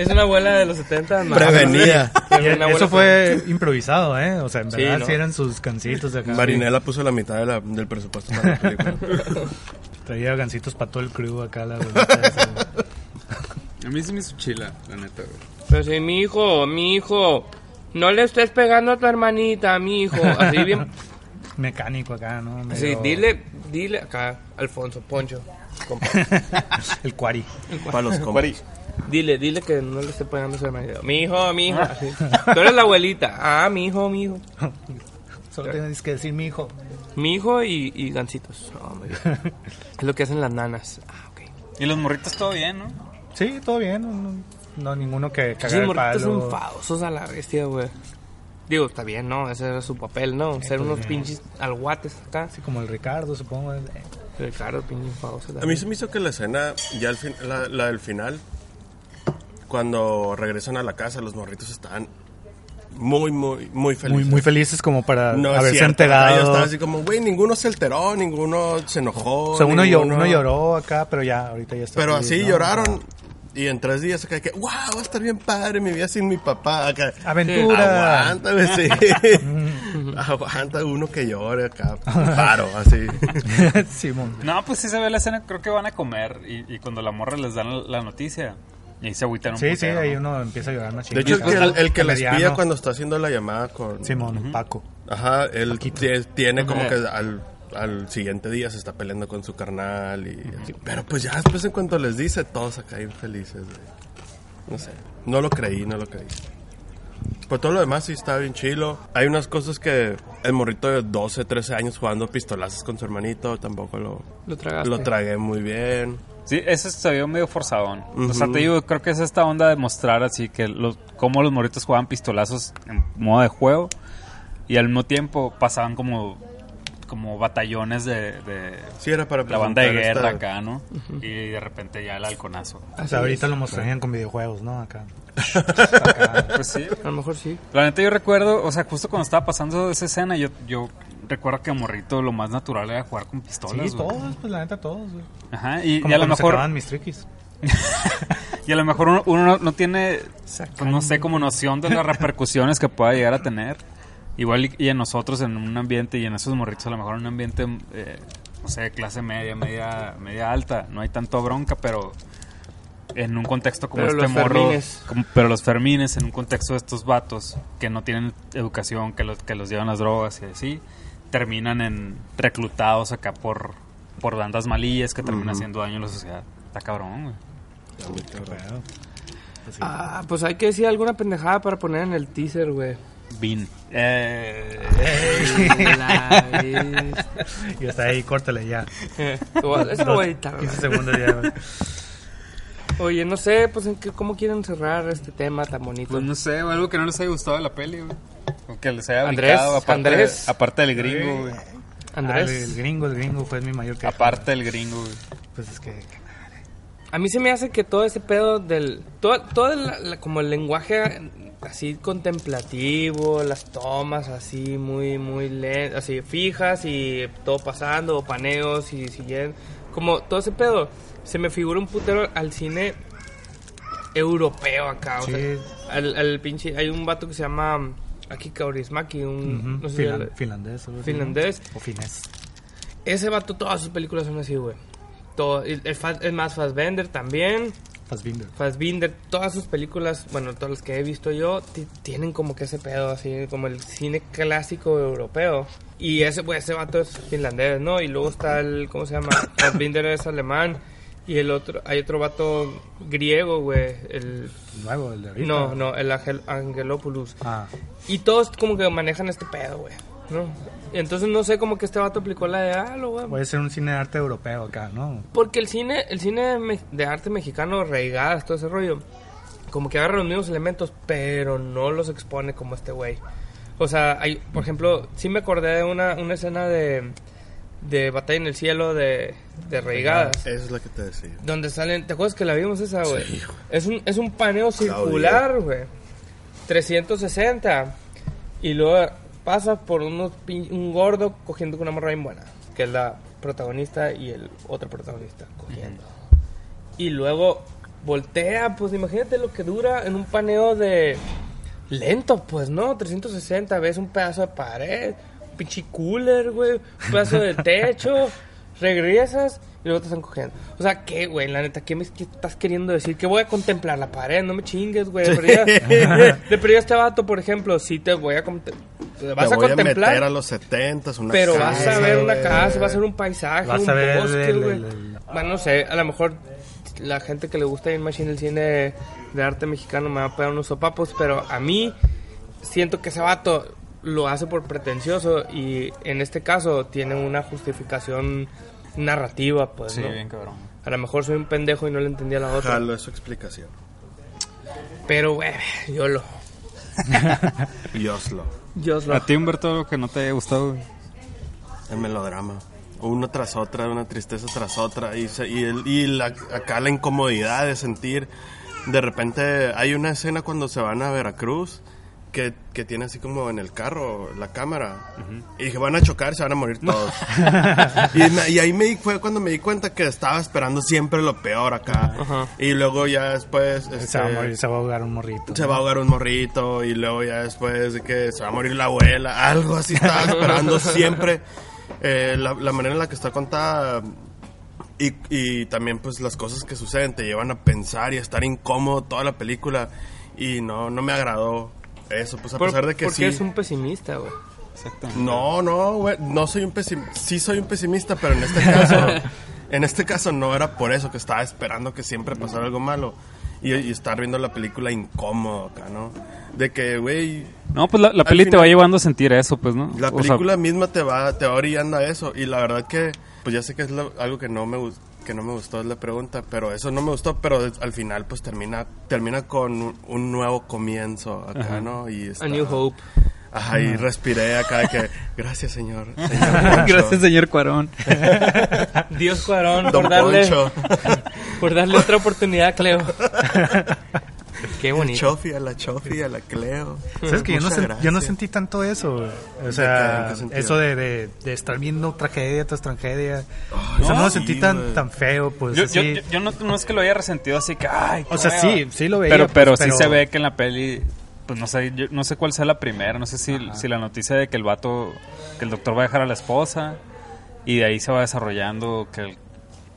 Es una abuela de los 70. más. Prevenida. Eso fue imprevisado, ¿eh? O sea, en Sí, verdad ¿no? sí eran sus cancitos de acá. Marinela puso la mitad de la- del presupuesto para la película. Traía gancitos para todo el crew acá, la güey. A mí sí me hizo chila, la neta, güey. Pero sí, mi hijo, mi hijo. No le estés pegando a tu hermanita, mi hijo. Así bien. Mecánico acá, ¿no? Sí, dile, dile acá, Alfonso, Poncho. compa. el cuari. para los compas. Dile, dile que no le esté pegando a su hermanita. Mi hijo, mi hijo. así. Tú eres la abuelita. Ah, mi hijo, mi hijo. Solo tienes que decir mi hijo. Mi hijo y, y gancitos. Bien. Es lo que hacen las nanas. Ah, ok. Y los morritos todo bien, ¿no? Sí, todo bien. No, no- no ninguno que Sí, cagar el morritos palo. enfadosos a la bestia, güey. Digo, está bien, ¿no? Ese era su papel, ¿no? Ser unos pinches alguates acá. Así como el Ricardo, supongo. Ricardo, pinche enfadoso. A mí se me hizo que la escena, ya al fin, la, la del final, cuando regresan a la casa, los morritos estaban muy, muy, muy felices. Muy, muy felices como para No haberse cierto, ajá, Yo enterado. estaba así como, güey, ninguno se alteró, ninguno se enojó. O sea, uno, ninguno- uno lloró acá, pero ya, ahorita ya está. Pero feliz, así ¿no? lloraron. Y en tres días acá que, wow, va a estar bien padre mi vida sin mi papá. Acá, Aventura. Aguanta, güey, sí. Aguanta uno que llore acá. Paro, así. Simón. No, pues sí se ve la escena, creo que van a comer. Y, y cuando la morra les dan la noticia, y ahí se agüitan un Sí, sí, putero, ahí ¿no? uno empieza a llorar más De hecho, el que, el, el que les pilla cuando está haciendo la llamada con... Simón, Paco. Ajá, él tie- tiene como que al, al siguiente día se está peleando con su carnal y... Pero pues ya después en cuanto les dice, todos acá bien felices. güey. No sé, no lo creí, no lo creí. Pues todo lo demás sí está bien chilo. Hay unas cosas que el morrito de 12, 13 años jugando pistolazos con su hermanito, tampoco lo, Lo tragaste. lo tragué muy bien. Sí, ese se vio medio forzadón. O sea, te digo, creo que es esta onda de mostrar así que los, cómo los morritos jugaban pistolazos en modo de juego y al mismo tiempo pasaban como, como batallones de, de Sí, era para la banda de guerra esta- acá, ¿no? Y de repente ya el halconazo. O sea, ahorita lo mostrarían con videojuegos, ¿no? Acá. Pues sí. A lo mejor sí. La neta yo recuerdo, o sea, justo cuando estaba pasando esa escena, yo, yo recuerdo que a morrito lo más natural era jugar con pistolas. Sí, todos, pues la neta, todos. güey. Ajá, y, Como y a lo mejor... mis triquis. Y a lo mejor uno, uno no, no tiene, pues, no sé, como noción de las repercusiones que pueda llegar a tener. Igual y, y en nosotros en un ambiente y en esos morritos a lo mejor en un ambiente, eh, no sé, clase media, media, media alta, no hay tanto bronca, pero en un contexto como Pero este los morro, fermines. como- pero los fermines en un contexto de estos vatos que no tienen educación, que los, que los llevan las drogas y así, terminan en reclutados acá por, por bandas malillas que terminan Ujú. haciendo daño a la sociedad. Está cabrón, güey. Ah, pues hay que decir alguna pendejada para poner en el teaser, güey. Bean. Eh, bestia. Y hasta ahí, córtale ya. Eso lo voy a editar, 15 güey. segundos ya. güey. Oye, no sé, pues en qué, cómo quieren cerrar este tema tan bonito. pues no sé, algo que no les haya gustado de la peli, güey. O que les haya Andrés, aparte, Andrés. aparte del gringo, güey. Andrés. Ah, el gringo, el gringo fue mi mayor queja. Aparte el gringo, güey. Pues es que... A mí se me hace que todo ese pedo del... Todo, todo el- la- como el lenguaje así contemplativo, las tomas así muy, muy lentas, así fijas y todo pasando, o paneos y siguiendo. Como todo ese pedo, se me figura un putero al cine europeo acá. O Sí. sea, al, al pinche... Hay un vato que se llama Aki Kaurismäki, un... No sé si finlandés. ¿no? finlandés. O finés. Ese vato, todas sus películas son así, güey. Todo, el, el es más, Fassbender también. Fassbinder. Fassbinder, todas sus películas, bueno, todas las que he visto yo, ti- tienen como que ese pedo, así, como el cine clásico europeo. Y ese, pues, ese vato es finlandés, ¿no? Y luego está el, ¿cómo se llama? Fassbinder es alemán. Y el otro, hay otro vato griego, güey. El, Nuevo, el de ahorita. no, no, el Angel, Angelopoulos. Ah, Y todos como que manejan este pedo, güey. ¿No? Entonces no sé cómo que este vato aplicó la de, ah, lo voy a puede ser un cine de arte europeo acá, ¿no? porque el cine, el cine de arte mexicano, reigadas, todo ese rollo, como que agarra los mismos elementos, pero no los expone como este güey. O sea, hay, por ejemplo, sí me acordé de una, una escena de, de Batalla en el Cielo de, de Reigadas. Esa es la que te decía. Donde salen, ¿te acuerdas que la vimos esa, güey? Sí, es, un, es un paneo circular, güey. 360. Y luego pasa por unos pin- un gordo cogiendo con una morra bien buena. Que es la protagonista y el otro protagonista cogiendo. Y luego voltea, pues imagínate lo que dura en un paneo de... Lento, pues, ¿no? 360, ves un pedazo de pared, pinche cooler, güey, un pedazo de techo, regresas y luego te están cogiendo. O sea, ¿qué, güey? La neta, ¿qué me qué estás queriendo decir? Que voy a contemplar la pared, no me chingues, güey. De perdida, de, de perdida este vato, por ejemplo, sí te voy a... cont- te vas Te a voy a contemplar, meter a los 70 una pero vas casa, a ver una casa, vas a ver un paisaje, Vas un a ver bosque, el- güey. el- el- Bueno, no sé, a lo mejor la gente que le gusta bien machine el cine de arte mexicano me va a pegar unos sopapos, pero a mí siento que ese vato lo hace por pretencioso y en este caso tiene una justificación narrativa, pues, Sí, ¿no? bien cabrón. A lo mejor soy un pendejo y no le entendía la otra. Jalo, es su explicación. Pero, güey, yo lo... Y Oslo. Yo lo... A ti, Humberto, algo que no te haya gustado, güey. El melodrama. Uno tras otra, una tristeza tras otra. Y, se- y, el- y la- acá la incomodidad de sentir. De repente hay una escena cuando se van a Veracruz que, que tiene así como en el carro la cámara. Y dije, van a chocar, se van a morir todos. y, me- y ahí me di- fue cuando me di cuenta que estaba esperando siempre lo peor acá. Y luego ya después... Se va, a este, morir, se va a ahogar un morrito. se va a ahogar un morrito y luego ya después de que se va a morir la abuela, algo así estaba esperando siempre. Eh, la, la manera en la que está contada y, y también pues las cosas que suceden te llevan a pensar y a estar incómodo toda la película y no, no me agradó eso, pues a Por- pesar de que porque sí. es un pesimista, güey. Exactamente. No, no, güey, no soy un pesimista, sí soy un pesimista, pero en este caso, en este caso no era por eso que estaba esperando que siempre pasara algo malo y, y estar viendo la película incómodo acá, ¿no? De que, güey, No, pues la, la Al peli te final- va llevando a sentir eso, pues, ¿no? la O sea, película misma te va, te va orillando a eso y la verdad que, pues ya sé que es lo- algo que no me gus- que no me gustó es la pregunta, pero eso no me gustó, pero al final pues termina termina con un, un nuevo comienzo acá, Ajá. ¿no? Y está- A New Hope. Ajá, y respiré acá de que gracias, señor. señor. Gracias, señor Cuarón. Dios Cuarón Don por darle, Poncho. por darle otra oportunidad Cleo. Qué bonito. Chofi, a la Chofi, a la Cleo. ¿Sabes que yo no, sen- yo no sentí tanto eso? O sea, eso de, de, de estar viendo tragedia tras tragedia. o sea, no, no, lo sentí sí, tan, tan feo, pues Yo, así. yo, yo- yo no, no es que lo haya resentido así que, ay, O sea, sí, sí lo veía. Pero, pues, pero, sí se ve que en la peli, pues no sé, yo no sé cuál sea la primera, no sé si, si la noticia de que el vato, que el doctor va a dejar a la esposa y de ahí se va desarrollando que, el-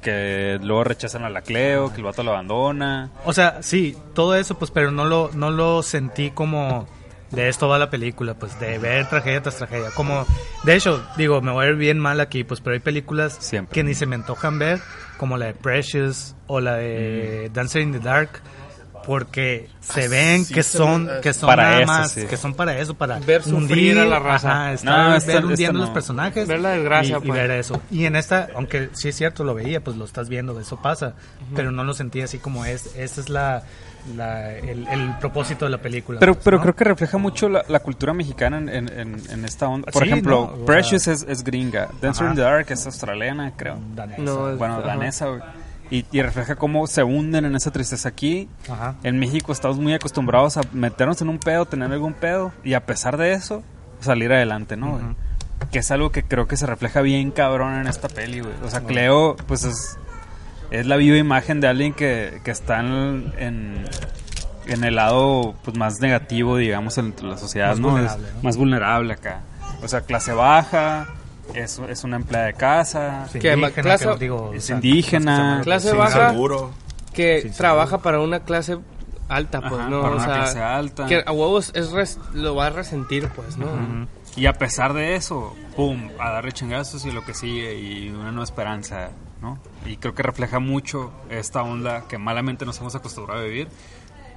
que luego rechazan a la Cleo, que el vato lo abandona. O sea, sí, todo eso, pues, pero no lo, no lo sentí como de esto va la película, pues, de ver tragedia tras tragedia. Como, de hecho, digo, me voy a ver bien mal aquí, pues, pero hay películas Siempre. que ni se me antojan ver, como la de Precious o la de Mm. Dancer in the Dark. Porque se ven sí que son ve, que son Para nada eso, más sí. que son para eso para Ver sufrir a la raza. ajá, estar- No, ver esta- esta hundiendo no. los personajes Ver la desgracia, y, y pues. ver eso y en esta aunque sí es cierto lo veía pues lo estás viendo eso pasa pero no lo sentí así como es esa es la, la- el, el propósito de la película Pero, pues, pero ¿no? creo que refleja mucho la, la cultura mexicana en, en- en- en esta onda. Por Sí, ejemplo, Precious es, es gringa, Dancer Ajá. in the Dark es australiana, creo. Danesa. No, es- Bueno, danesa, güey. Y, y refleja cómo se hunden en esa tristeza aquí. Ajá. En México estamos muy acostumbrados a meternos en un pedo, tener algún pedo, y a pesar de eso, salir adelante, ¿no? Que es algo que creo que se refleja bien cabrón en esta peli, güey. O sea, Cleo, pues es, es la viva imagen de alguien que, que está en, en, en el lado pues, más negativo, digamos, entre la sociedad, Más ¿no? Es vulnerable, ¿no? Más vulnerable acá. O sea, clase baja, es, es una empleada de casa, Sí, Que además, indígena, clase- que digo, o es sea, indígena, Clase sí, baja. Seguro. que trabaja para una clase alta, pues, Ajá, ¿no? para o una sea, clase alta. Que a huevos es res- lo va a resentir, pues, ¿no? Y a pesar de eso, pum, a darle chingazos y lo que sigue y una nueva esperanza, ¿no? Y creo que refleja mucho esta onda que malamente nos hemos acostumbrado a vivir,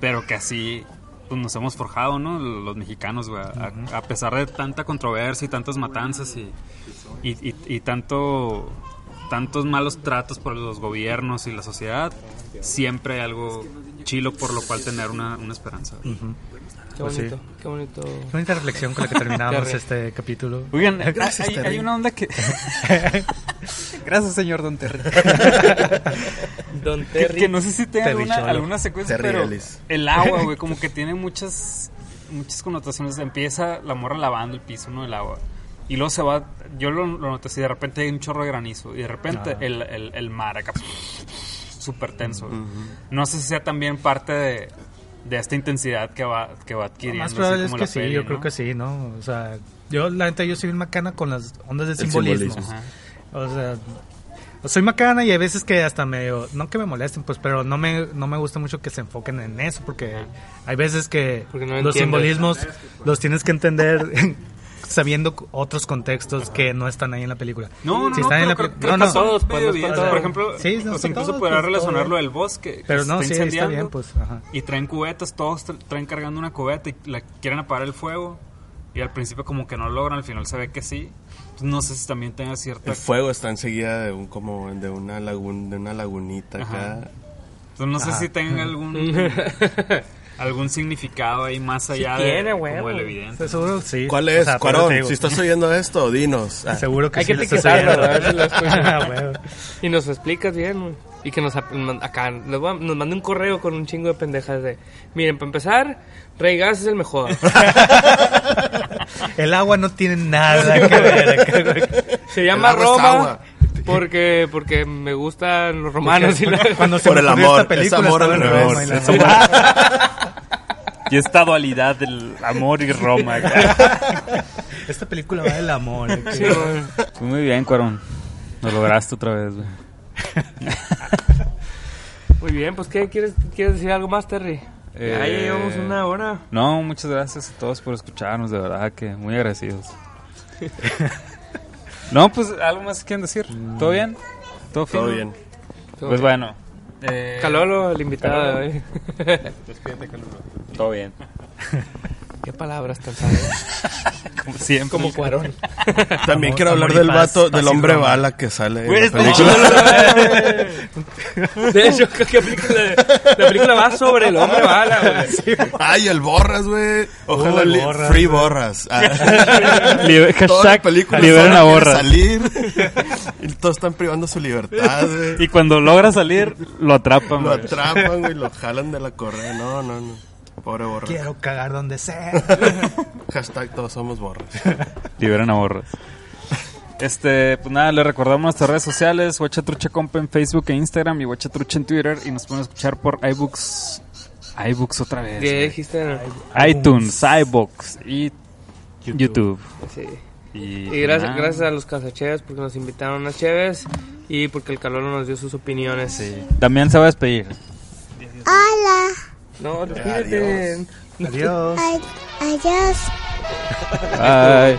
pero que así pues, nos hemos forjado, ¿no? Los mexicanos, güey, a, a pesar de tanta controversia y tantas matanzas y, y, y- y tanto tantos malos tratos por los gobiernos y la sociedad, siempre hay algo chilo por lo cual tener una, una esperanza. Qué Pues sí. bonito, qué bonito. Qué bonita reflexión con la que terminamos este capítulo. Oigan, Gracias, hay, hay una onda que... Gracias, señor Don Terry. Don que, Terry. que no sé si tenga Terry alguna, alguna secuencia, Terry pero Ellis. el agua, güey, como que tiene muchas muchas connotaciones. Empieza la morra lavando el piso, ¿no? El agua. Y luego se va, yo lo, lo noté así, de repente hay un chorro de granizo y de repente Ah. el, el, el mar acá, súper tenso. No sé si sea también parte de, de esta intensidad que va, que va Lo adquiriendo. más probable es que sí, peli, yo ¿no? creo que sí, ¿no? O sea, yo la neta yo soy bien macana con las ondas de El simbolismo. simbolismo. O sea, soy macana y hay veces que hasta medio, no que me molesten, pues, pero no me, no me gusta mucho que se enfoquen en eso, porque hay veces que no los simbolismos los tienes que entender sabiendo otros contextos que no están ahí en la película. No, no, Si no, están en la pero peli- creo- no, no. todos, pues, bien. todos. Por ejemplo, Sí, no o sea, incluso todos, podrá relacionarlo del bosque. que Pero no, está sí, está bien, pues, ajá. Y traen cubetas, todos tra- traen cargando una cubeta y la quieren apagar el fuego. Y al principio como que no logran, al final se ve que sí. No sé si también tenga cierta... El fuego está enseguida de un como de una lagun, de una lagunita Ajá. acá. Pues no sé Ajá. si tenga algún... algún significado ahí más allá tiene, de, güey, como el evidente. Seguro, sí. ¿Cuál O es, sea, pero Cuarón? Si estás oyendo esto, dinos. Ah, Seguro que Hay sí que etiquetarlo, oyendo. a ver si lo escuchan. Ah, huevo. Y nos explicas bien, güey. Y que nos acá nos mande un correo con un chingo de pendejas de, miren, para empezar, Rey Gas es el mejor. El agua no tiene nada que ver. Se llama Roma agua. Porque porque me gustan los romanos y la- Cuando se Por el amor, esta película es amor al revés, es amor. Y esta dualidad del amor y Roma. Esta película va del amor. Sí, güey. Pues Muy bien, Cuarón. Lo lograste otra vez, güey. Muy bien, pues ¿qué quieres quieres decir algo más, Terry? Ya Eh, llevamos una hora. No, muchas gracias a todos por escucharnos, de verdad que muy agradecidos. no, pues algo más quieren decir. ¿Todo bien? ¿Todo, Todo fino? bien. Pues bueno. Eh, Calolo, el invitado de hoy. Todo bien. Qué palabras tan sabias. Como siempre. Como Cuarón. También Amor- quiero hablar del paz, vato, paz del hombre bala que sale en la película. De hecho, ¿qué qué película? La película va sobre el hombre bala, güey. Ay, el Borras, güey. Ojalá li- Borras, free güey. Borras. Ah. Liber- Toda la hashtag liberen a quiere salir y todos están privando su libertad, güey. Y cuando logra salir, lo atrapan. Lo güey. atrapan, güey, lo jalan de la correa. No, no, no. Pobre borra. Quiero cagar donde sea. Hashtag todos somos borras. Liberan a borras. Este, pues nada, les recordamos nuestras redes sociales, Huachatrucha Compa en Facebook e Instagram y Huachatrucha en Twitter y nos pueden escuchar por iBooks, iBooks otra vez. ¿Qué dijiste? iTunes, iBooks y YouTube. Sí. Y, Y pues gracias, nada. gracias a los cazacheves porque nos invitaron a unas cheves y porque el calor nos dio sus opiniones. Sí. También se va a despedir. Hola. No, despídete. Adiós. Adiós. Bye.